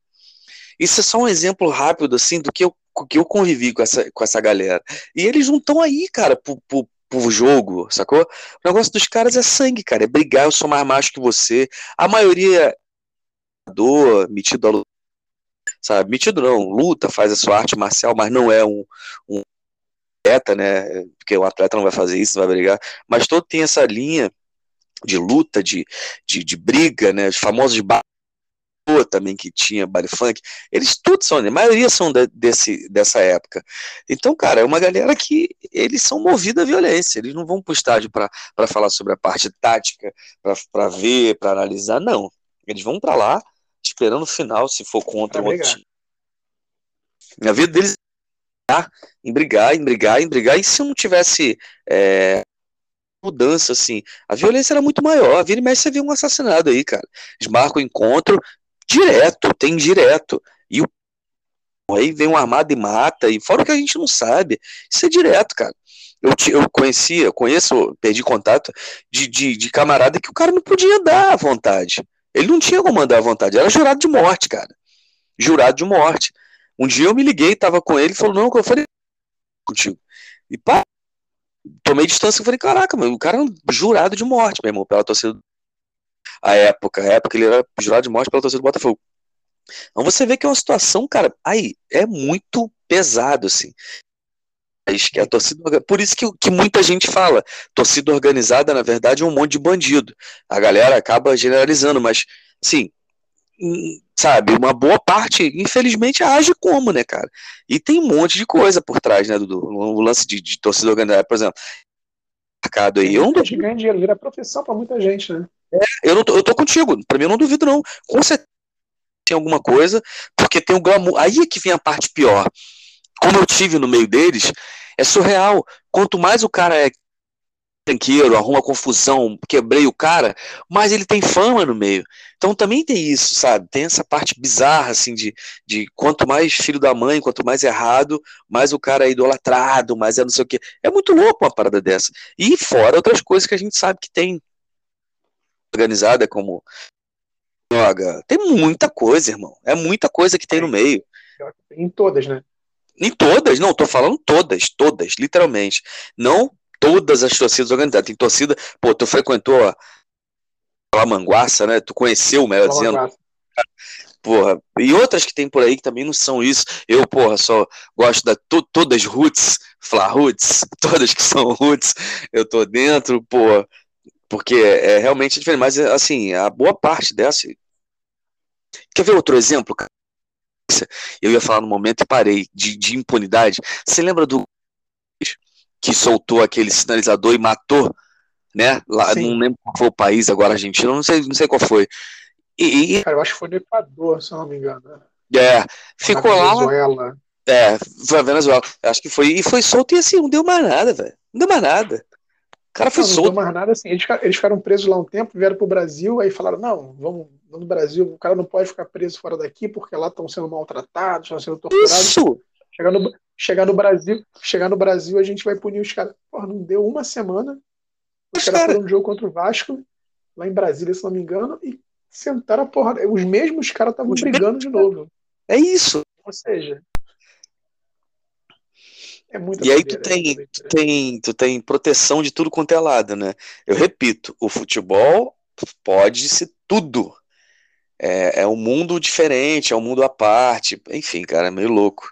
Isso é só um exemplo rápido, assim, do que eu, que eu convivi com essa, com essa galera. E eles não estão aí, cara, pro, pro, pro jogo, sacou? O negócio dos caras é sangue, cara, é brigar, eu sou mais macho que você. A maioria do metido a luta sabe? Metido não, luta, faz a sua arte marcial, mas não é um, um atleta, né? Porque o atleta não vai fazer isso, não vai brigar. Mas todo tem essa linha de luta, de, de, de briga, né? Os famosos também que tinha baile funk, eles todos são, a maioria são de, desse, dessa época. Então, cara, é uma galera que eles são movidos à violência, eles não vão para o estádio para falar sobre a parte tática, para ver, para analisar, não. Eles vão para lá esperando o final, se for contra o outro time. A vida deles é em brigar, em brigar, em brigar, e se não tivesse é, mudança, assim, a violência era muito maior. A vira e mexe você vê um assassinado aí, cara. Eles marcam o encontro direto, tem direto. E o aí vem um armado e mata, e fora o que a gente não sabe. Isso é direto, cara. Eu, eu conhecia, conheço, perdi contato de, de, de camarada que o cara não podia dar à vontade. Ele não tinha como mandar à vontade, era jurado de morte, cara. Jurado de morte. Um dia eu me liguei, tava com ele, falou, não, eu falei contigo. E pá, tomei distância e falei, caraca, mano, o cara é um jurado de morte, meu irmão, pela torcida. A época, a época ele era jurado de morte pela torcida do Botafogo. Então você vê que é uma situação, cara, aí, é muito pesado, assim que a torcida, por isso que, que muita gente fala, torcida organizada, na verdade, é um monte de bandido. A galera acaba generalizando, mas, assim, hum, sabe, uma boa parte, infelizmente, age como, né, cara? E tem um monte de coisa por trás, né, Dudu? O lance de, de torcida organizada, por exemplo, mercado aí. Eu não duvido. ganha dinheiro, vira profissão para muita gente, né? É, eu, não tô, eu tô contigo, pra mim eu não duvido, não. Com certeza tem alguma coisa, porque tem o glamour. Aí é que vem a parte pior como eu tive no meio deles, é surreal. Quanto mais o cara é tranqueiro, arruma confusão, quebrei o cara, mais ele tem fama no meio. Então também tem isso, sabe? Tem essa parte bizarra, assim, de, de quanto mais filho da mãe, quanto mais errado, mais o cara é idolatrado, mais é não sei o quê. É muito louco uma parada dessa. E fora outras coisas que a gente sabe que tem organizada como droga. Tem muita coisa, irmão. É muita coisa que tem no meio. Em todas, né? Em todas, não, tô falando todas, todas, literalmente. Não todas as torcidas organizadas. Tem torcida, pô, tu frequentou a, a Manguaça, né? Tu conheceu, melhor dizendo. Porra, e outras que tem por aí que também não são isso. Eu, porra, só gosto da to, todas roots, Fla roots, [LAUGHS] todas que são roots, eu tô dentro, porra, porque é, é realmente diferente. Mas, assim, a boa parte dessa. Quer ver outro exemplo, cara? Eu ia falar no momento e parei, de, de impunidade. Você lembra do que soltou aquele sinalizador e matou, né? Lá, não lembro qual foi o país agora, Argentina, não sei, não sei qual foi. E, e... Cara, eu acho que foi no Equador, se eu não me engano. É, ficou lá. Venezuela. É, foi a Venezuela. Acho que foi. E foi solto e assim, não deu mais nada, velho. Não deu mais nada. O cara foi não, solto. Não deu mais nada assim. Eles, eles ficaram presos lá um tempo, vieram pro Brasil, aí falaram: não, vamos no Brasil, o cara não pode ficar preso fora daqui porque lá estão sendo maltratados, estão sendo torturados. Isso! Chegar no, chegar no Brasil, chegar no Brasil, a gente vai punir os caras. Porra, não deu uma semana. Os caras cara... foram um jogo contra o Vasco, lá em Brasília, se não me engano, e sentaram a porra. Os mesmos caras estavam brigando de novo. É isso. Ou seja, é e aí tu tem, tu tem, tu tem proteção de tudo quanto é lado, né? Eu repito, o futebol pode ser tudo é, é um mundo diferente, é um mundo à parte. Enfim, cara, é meio louco.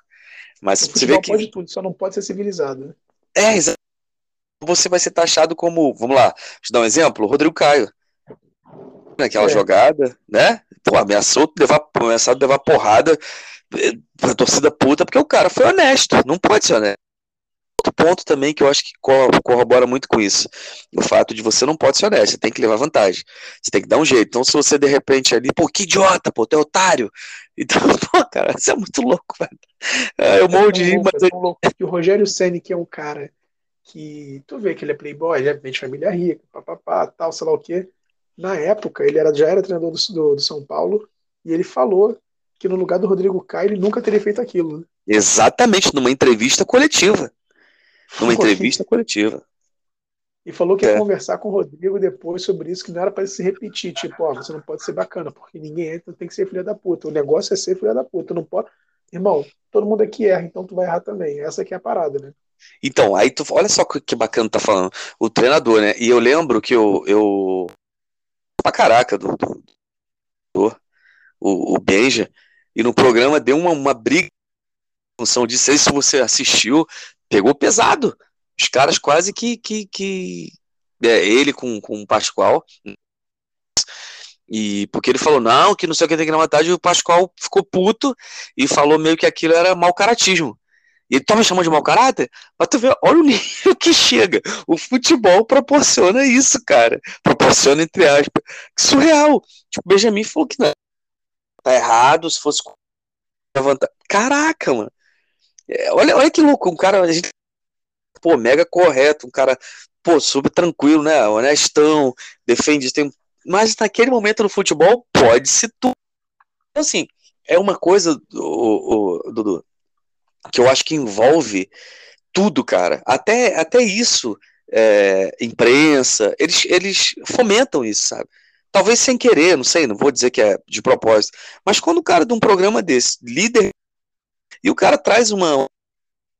Mas você vê que. pode tudo, só não pode ser civilizado. Né? É, exatamente. Você vai ser taxado como. Vamos lá, te dar um exemplo: Rodrigo Caio. Naquela é. jogada, né? pô, ameaçou levar, ameaçado levar porrada eh, a torcida puta, porque o cara foi honesto, não pode ser honesto. Outro ponto também que eu acho que corrobora muito com isso, o fato de você não pode ser honesto, você tem que levar vantagem, você tem que dar um jeito. Então, se você de repente ali, pô, que idiota, pô, tu é otário. [LAUGHS] Então, pô, cara, você é muito louco, velho. É, eu morro de rir, mas. É louco, que o Rogério Senni, que é um cara que tu vê que ele é playboy, já vem de família rica, papapá, tal, sei lá o quê. Na época, ele era, já era treinador do, do, do São Paulo e ele falou que no lugar do Rodrigo Caio ele nunca teria feito aquilo. Né? Exatamente, numa entrevista coletiva. Numa entrevista coletiva. E falou que ia é. conversar com o Rodrigo depois sobre isso, que não era para se repetir. Tipo, ó, você não pode ser bacana, porque ninguém entra, tem que ser filha da puta. O negócio é ser filha da puta. não pode. Irmão, todo mundo aqui erra, então tu vai errar também. Essa aqui é a parada, né? Então, aí tu, olha só que bacana tá falando. O treinador, né? E eu lembro que eu. eu pra caraca do, do, do o, o Benja, e no programa deu uma, uma briga em função disso. Sei se você assistiu, pegou pesado. Os caras quase que. que, que é, ele com, com o Pascoal. E porque ele falou, não, que não sei o que tem que vontade, e o Pascoal ficou puto e falou meio que aquilo era mau caratismo. E ele tava chamando de mau caráter, mas tu vê, olha o [LAUGHS] nível que chega. O futebol proporciona isso, cara. Proporciona, entre aspas. Que surreal. Tipo, Benjamin falou que não. Tá errado, se fosse. Caraca, mano. É, olha, olha que louco. Um cara, a gente, pô, mega correto. Um cara, pô, super tranquilo, né? Honestão, defende. Tem... Mas naquele momento no futebol, pode se tudo. Então, assim, é uma coisa, o, o, Dudu que eu acho que envolve tudo, cara. Até, até isso, é, imprensa, eles, eles fomentam isso, sabe? Talvez sem querer, não sei, não vou dizer que é de propósito. Mas quando o cara de um programa desse, líder, e o cara traz uma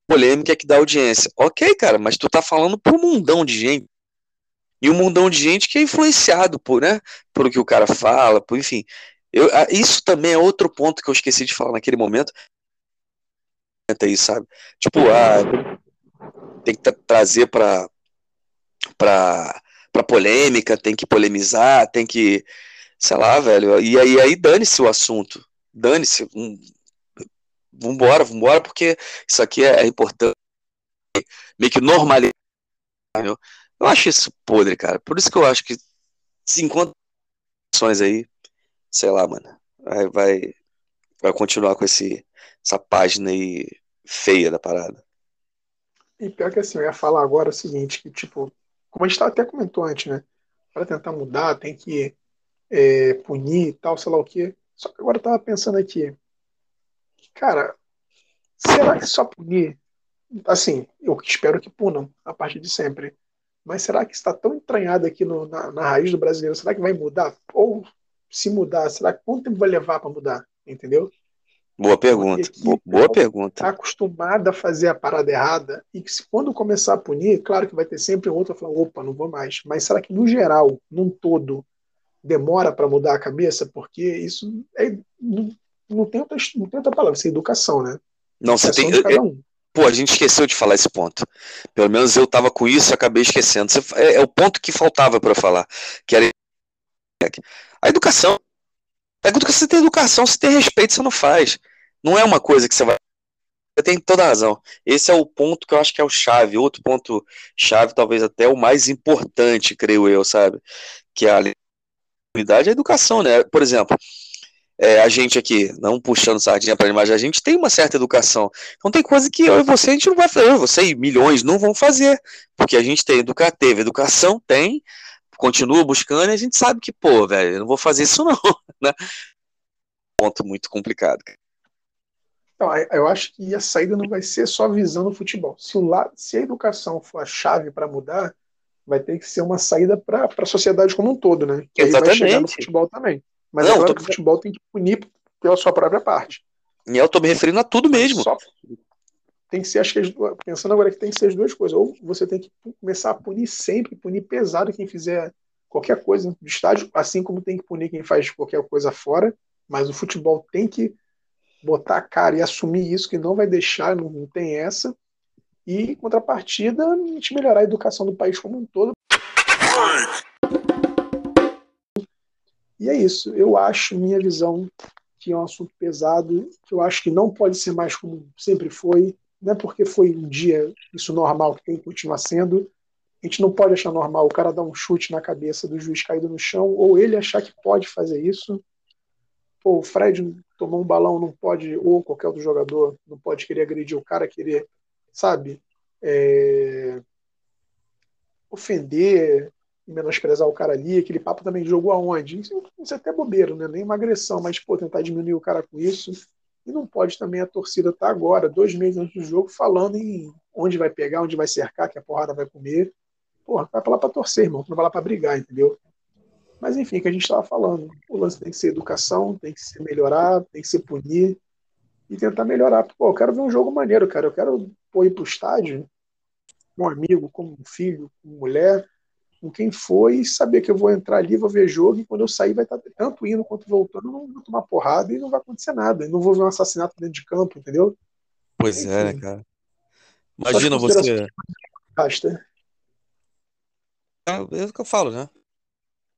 polêmica que dá audiência. Ok, cara, mas tu tá falando um mundão de gente. E um mundão de gente que é influenciado por, né, por o que o cara fala, por, enfim. Eu, isso também é outro ponto que eu esqueci de falar naquele momento, aí, sabe? Tipo, ah, tem que trazer para para para polêmica, tem que polemizar, tem que, sei lá, velho. E aí, aí dane-se o assunto. Dane-se. Um, vambora, vambora, porque isso aqui é, é importante. Meio que normalizar. Eu acho isso podre, cara. Por isso que eu acho que se encontra aí, sei lá, mano, vai, vai, vai continuar com esse, essa página aí feia da parada. E pior que assim, eu ia falar agora o seguinte, que tipo, como a gente até comentou antes, né? Para tentar mudar, tem que é, punir e tal, sei lá o quê. Só que agora eu tava pensando aqui, cara, será que só punir? Assim, eu espero que punam a partir de sempre. Mas será que está tão entranhado aqui no, na, na, raiz do brasileiro? Será que vai mudar? Ou se mudar, será que quanto tempo vai levar para mudar? Entendeu? Boa pergunta. Boa, boa pergunta. Está acostumada a fazer a parada errada e que se quando começar a punir, claro que vai ter sempre outro falar, opa, não vou mais. Mas será que no geral, num todo, demora para mudar a cabeça? Porque isso é, não, tem outra, não tem outra palavra, isso é educação, né? Não, você tem. Um. Pô, a gente esqueceu de falar esse ponto. Pelo menos eu estava com isso e acabei esquecendo. É, é o ponto que faltava para falar, que era a educação. É você tem educação, se tem respeito, você não faz. Não é uma coisa que você vai. Você tem toda a razão. Esse é o ponto que eu acho que é o chave. Outro ponto chave, talvez até o mais importante, creio eu, sabe? Que é a unidade é a educação, né? Por exemplo, é, a gente aqui, não puxando sardinha para mas a gente tem uma certa educação. Então tem coisa que eu e você a gente não vai fazer, você e milhões não vão fazer, porque a gente tem educa teve educação, tem, continua buscando e a gente sabe que, pô, velho, eu não vou fazer isso não, [LAUGHS] né? Ponto muito complicado. Então, eu acho que a saída não vai ser só visando o futebol. Se, o lado, se a educação for a chave para mudar, vai ter que ser uma saída para a sociedade como um todo, né? Que Exatamente. vai chegar no futebol também. Mas não, é claro tô... que o futebol tem que punir pela sua própria parte. E eu estou me referindo a tudo mesmo. Só tem que ser, acho que pensando agora que tem que ser as duas coisas. Ou você tem que começar a punir sempre, punir pesado quem fizer qualquer coisa no estádio, assim como tem que punir quem faz qualquer coisa fora. Mas o futebol tem que botar a cara e assumir isso, que não vai deixar, não, não tem essa. E, em contrapartida, a gente melhorar a educação do país como um todo. E é isso. Eu acho, minha visão, que é um assunto pesado, que eu acho que não pode ser mais como sempre foi. Não é porque foi um dia isso normal que tem que continuar sendo. A gente não pode achar normal o cara dar um chute na cabeça do juiz caído no chão, ou ele achar que pode fazer isso. Pô, o Fred tomou um balão, não pode, ou qualquer outro jogador, não pode querer agredir o cara, querer, sabe, é... ofender, menosprezar o cara ali, aquele papo também jogou aonde? Isso, isso é até bobeiro, né? Nem uma agressão, mas pô, tentar diminuir o cara com isso. E não pode também a torcida estar tá agora, dois meses antes do jogo, falando em onde vai pegar, onde vai cercar, que a porrada vai comer. Porra, vai pra lá pra torcer, irmão, não vai lá pra brigar, entendeu? Mas enfim, é que a gente estava falando. O lance tem que ser educação, tem que ser melhorar, tem que ser punir e tentar melhorar. Pô, eu quero ver um jogo maneiro, cara. Eu quero pô, ir pro estádio com um amigo, com um filho, com mulher, com quem for e saber que eu vou entrar ali, vou ver jogo e quando eu sair vai estar tanto indo quanto voltando, não vou tomar porrada e não vai acontecer nada. Eu não vou ver um assassinato dentro de campo, entendeu? Pois Enfim, é, né, cara. Imagina você. Basta. É, é o que eu falo, né?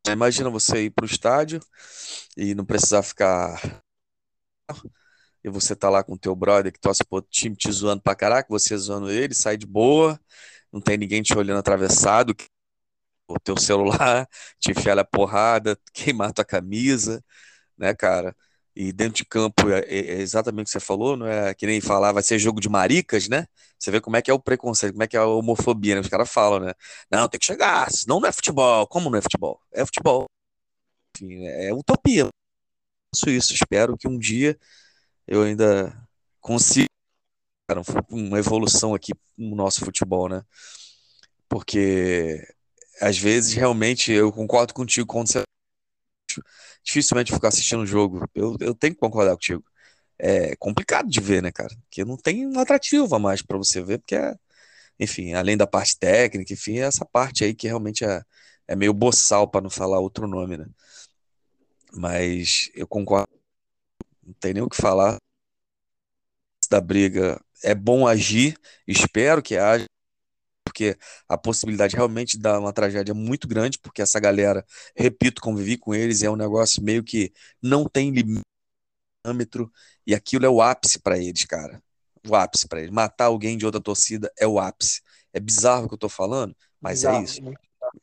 Imagina você ir para o estádio e não precisar ficar. E você tá lá com o teu brother que torce pro time te zoando pra caraca, você zoando ele, sai de boa, não tem ninguém te olhando atravessado, o teu celular, [LAUGHS] te enfiar a porrada, queimar tua camisa, né, cara? E dentro de campo é, é, é, exatamente o que você falou, não é que nem falar, vai ser jogo de maricas, né? Você vê como é que é o preconceito, como é que é a homofobia, né? Os caras falam, né? Não, tem que chegar, senão não é futebol. Como não é futebol? É futebol. Enfim, é, é utopia. Isso, isso. Espero que um dia eu ainda consiga uma evolução aqui no nosso futebol, né? Porque às vezes realmente eu concordo contigo quando você dificilmente ficar assistindo o jogo. Eu, eu tenho que concordar contigo. É complicado de ver, né, cara? Porque não tem um atrativo a mais para você ver, porque é, enfim, além da parte técnica, enfim, é essa parte aí que realmente é, é meio boçal, para não falar outro nome, né? Mas eu concordo, não tem nem o que falar da briga. É bom agir, espero que haja, porque a possibilidade realmente de dar uma tragédia muito grande, porque essa galera, repito, convivi com eles, é um negócio meio que não tem limite, e aquilo é o ápice para eles, cara. O ápice para eles. Matar alguém de outra torcida é o ápice. É bizarro o que eu tô falando, mas é Bizarro, é isso. Né?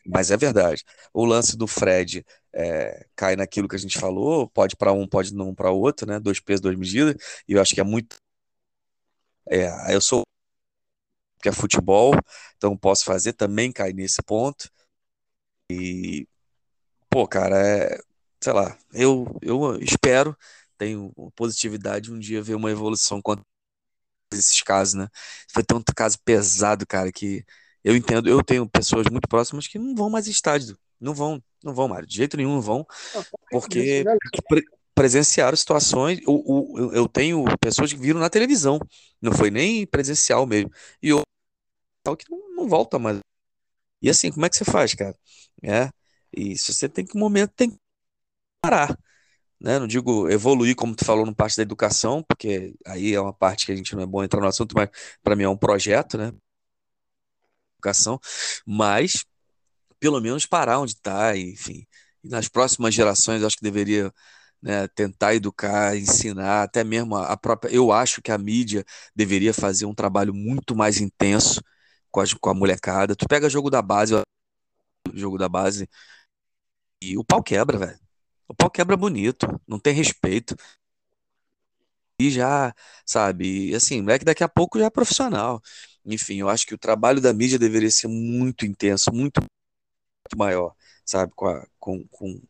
Mas é verdade. O lance do Fred é, cai naquilo que a gente falou, pode para um, pode não para outro, né? Dois pesos, duas medidas. E eu acho que é muito. É, eu sou que é futebol, então posso fazer, também cai nesse ponto. E, pô, cara, é, sei lá, eu, eu espero, tenho positividade um dia ver uma evolução quanto esses casos, né? Foi tanto caso pesado, cara, que eu entendo, eu tenho pessoas muito próximas que não vão mais em estádio, não vão, não vão mais, de jeito nenhum não vão, porque pre presenciaram situações, eu, eu tenho pessoas que viram na televisão, não foi nem presencial mesmo, e eu tal que não, não volta mais. E assim, como é que você faz, cara? É, e se você tem que, um momento, tem que parar. Né? Não digo evoluir, como tu falou, no parte da educação, porque aí é uma parte que a gente não é bom entrar no assunto, mas para mim é um projeto, né? Educação, mas pelo menos parar onde está, enfim. E nas próximas gerações, acho que deveria né, tentar educar, ensinar, até mesmo a própria. Eu acho que a mídia deveria fazer um trabalho muito mais intenso com a, com a molecada. Tu pega jogo da base, jogo da base, e o pau quebra, velho. O pau quebra bonito, não tem respeito. E já, sabe, assim, é que daqui a pouco já é profissional. Enfim, eu acho que o trabalho da mídia deveria ser muito intenso, muito, muito maior, sabe, com, a, com, com,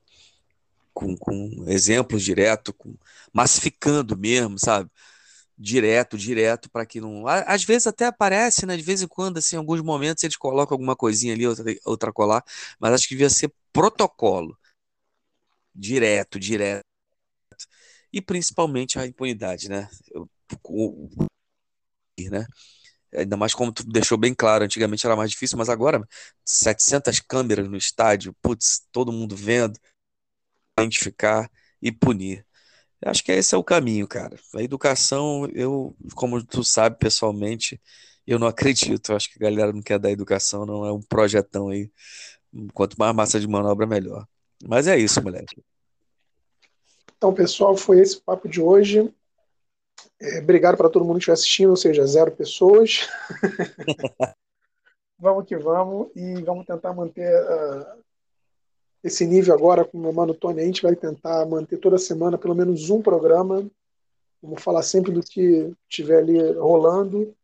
com, com exemplos direto, com, massificando mesmo, sabe? Direto, direto, para que não. Às vezes até aparece, né? De vez em quando, assim, em alguns momentos eles colocam alguma coisinha ali, outra, outra colar, mas acho que devia ser protocolo. Direto, direto. E principalmente a impunidade, né? O, né? Ainda mais como tu deixou bem claro, antigamente era mais difícil, mas agora 700 câmeras no estádio, putz, todo mundo vendo, identificar e punir. Acho que esse é o caminho, cara. A educação, eu, como tu sabe pessoalmente, eu não acredito. Eu acho que a galera não quer dar educação, não é um projetão aí. Quanto mais massa de manobra, melhor. Mas é isso, moleque. Então, pessoal, foi esse o papo de hoje. É, obrigado para todo mundo que estiver assistindo, ou seja, zero pessoas. [LAUGHS] vamos que vamos e vamos tentar manter uh, esse nível agora com o meu mano Tony. A gente vai tentar manter toda semana pelo menos um programa. Vamos falar sempre do que estiver ali rolando.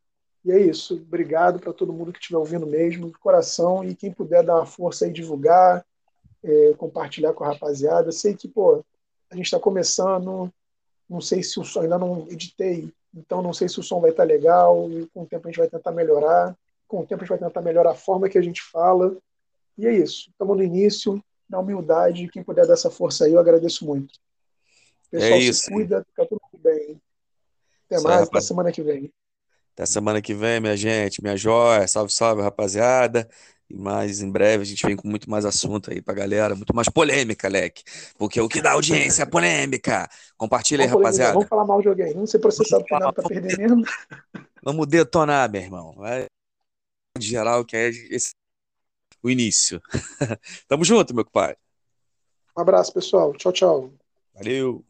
E é isso. Obrigado para todo mundo que estiver ouvindo mesmo, de coração. E quem puder dar uma força aí, divulgar, é, compartilhar com a rapaziada. Sei que, pô, a gente está começando. Não sei se o som, ainda não editei, então não sei se o som vai estar tá legal. E com o tempo a gente vai tentar melhorar. Com o tempo a gente vai tentar melhorar a forma que a gente fala. E é isso. Estamos no início na humildade. Quem puder dar essa força aí, eu agradeço muito. Pessoal, é isso, se cuida, fica tudo bem. Até mais, até semana que vem. Até semana que vem, minha gente, minha joia. Salve, salve, rapaziada. E mais em breve a gente vem com muito mais assunto aí pra galera, muito mais polêmica, Leque. Porque o que dá audiência é polêmica. Compartilha aí, rapaziada. Vamos falar mal de alguém. Vamos ser processado por nada pra perder mesmo. Vamos detonar, meu irmão. Vai de geral, que é esse o início. [LAUGHS] Tamo junto, meu pai. Um abraço, pessoal. Tchau, tchau. Valeu.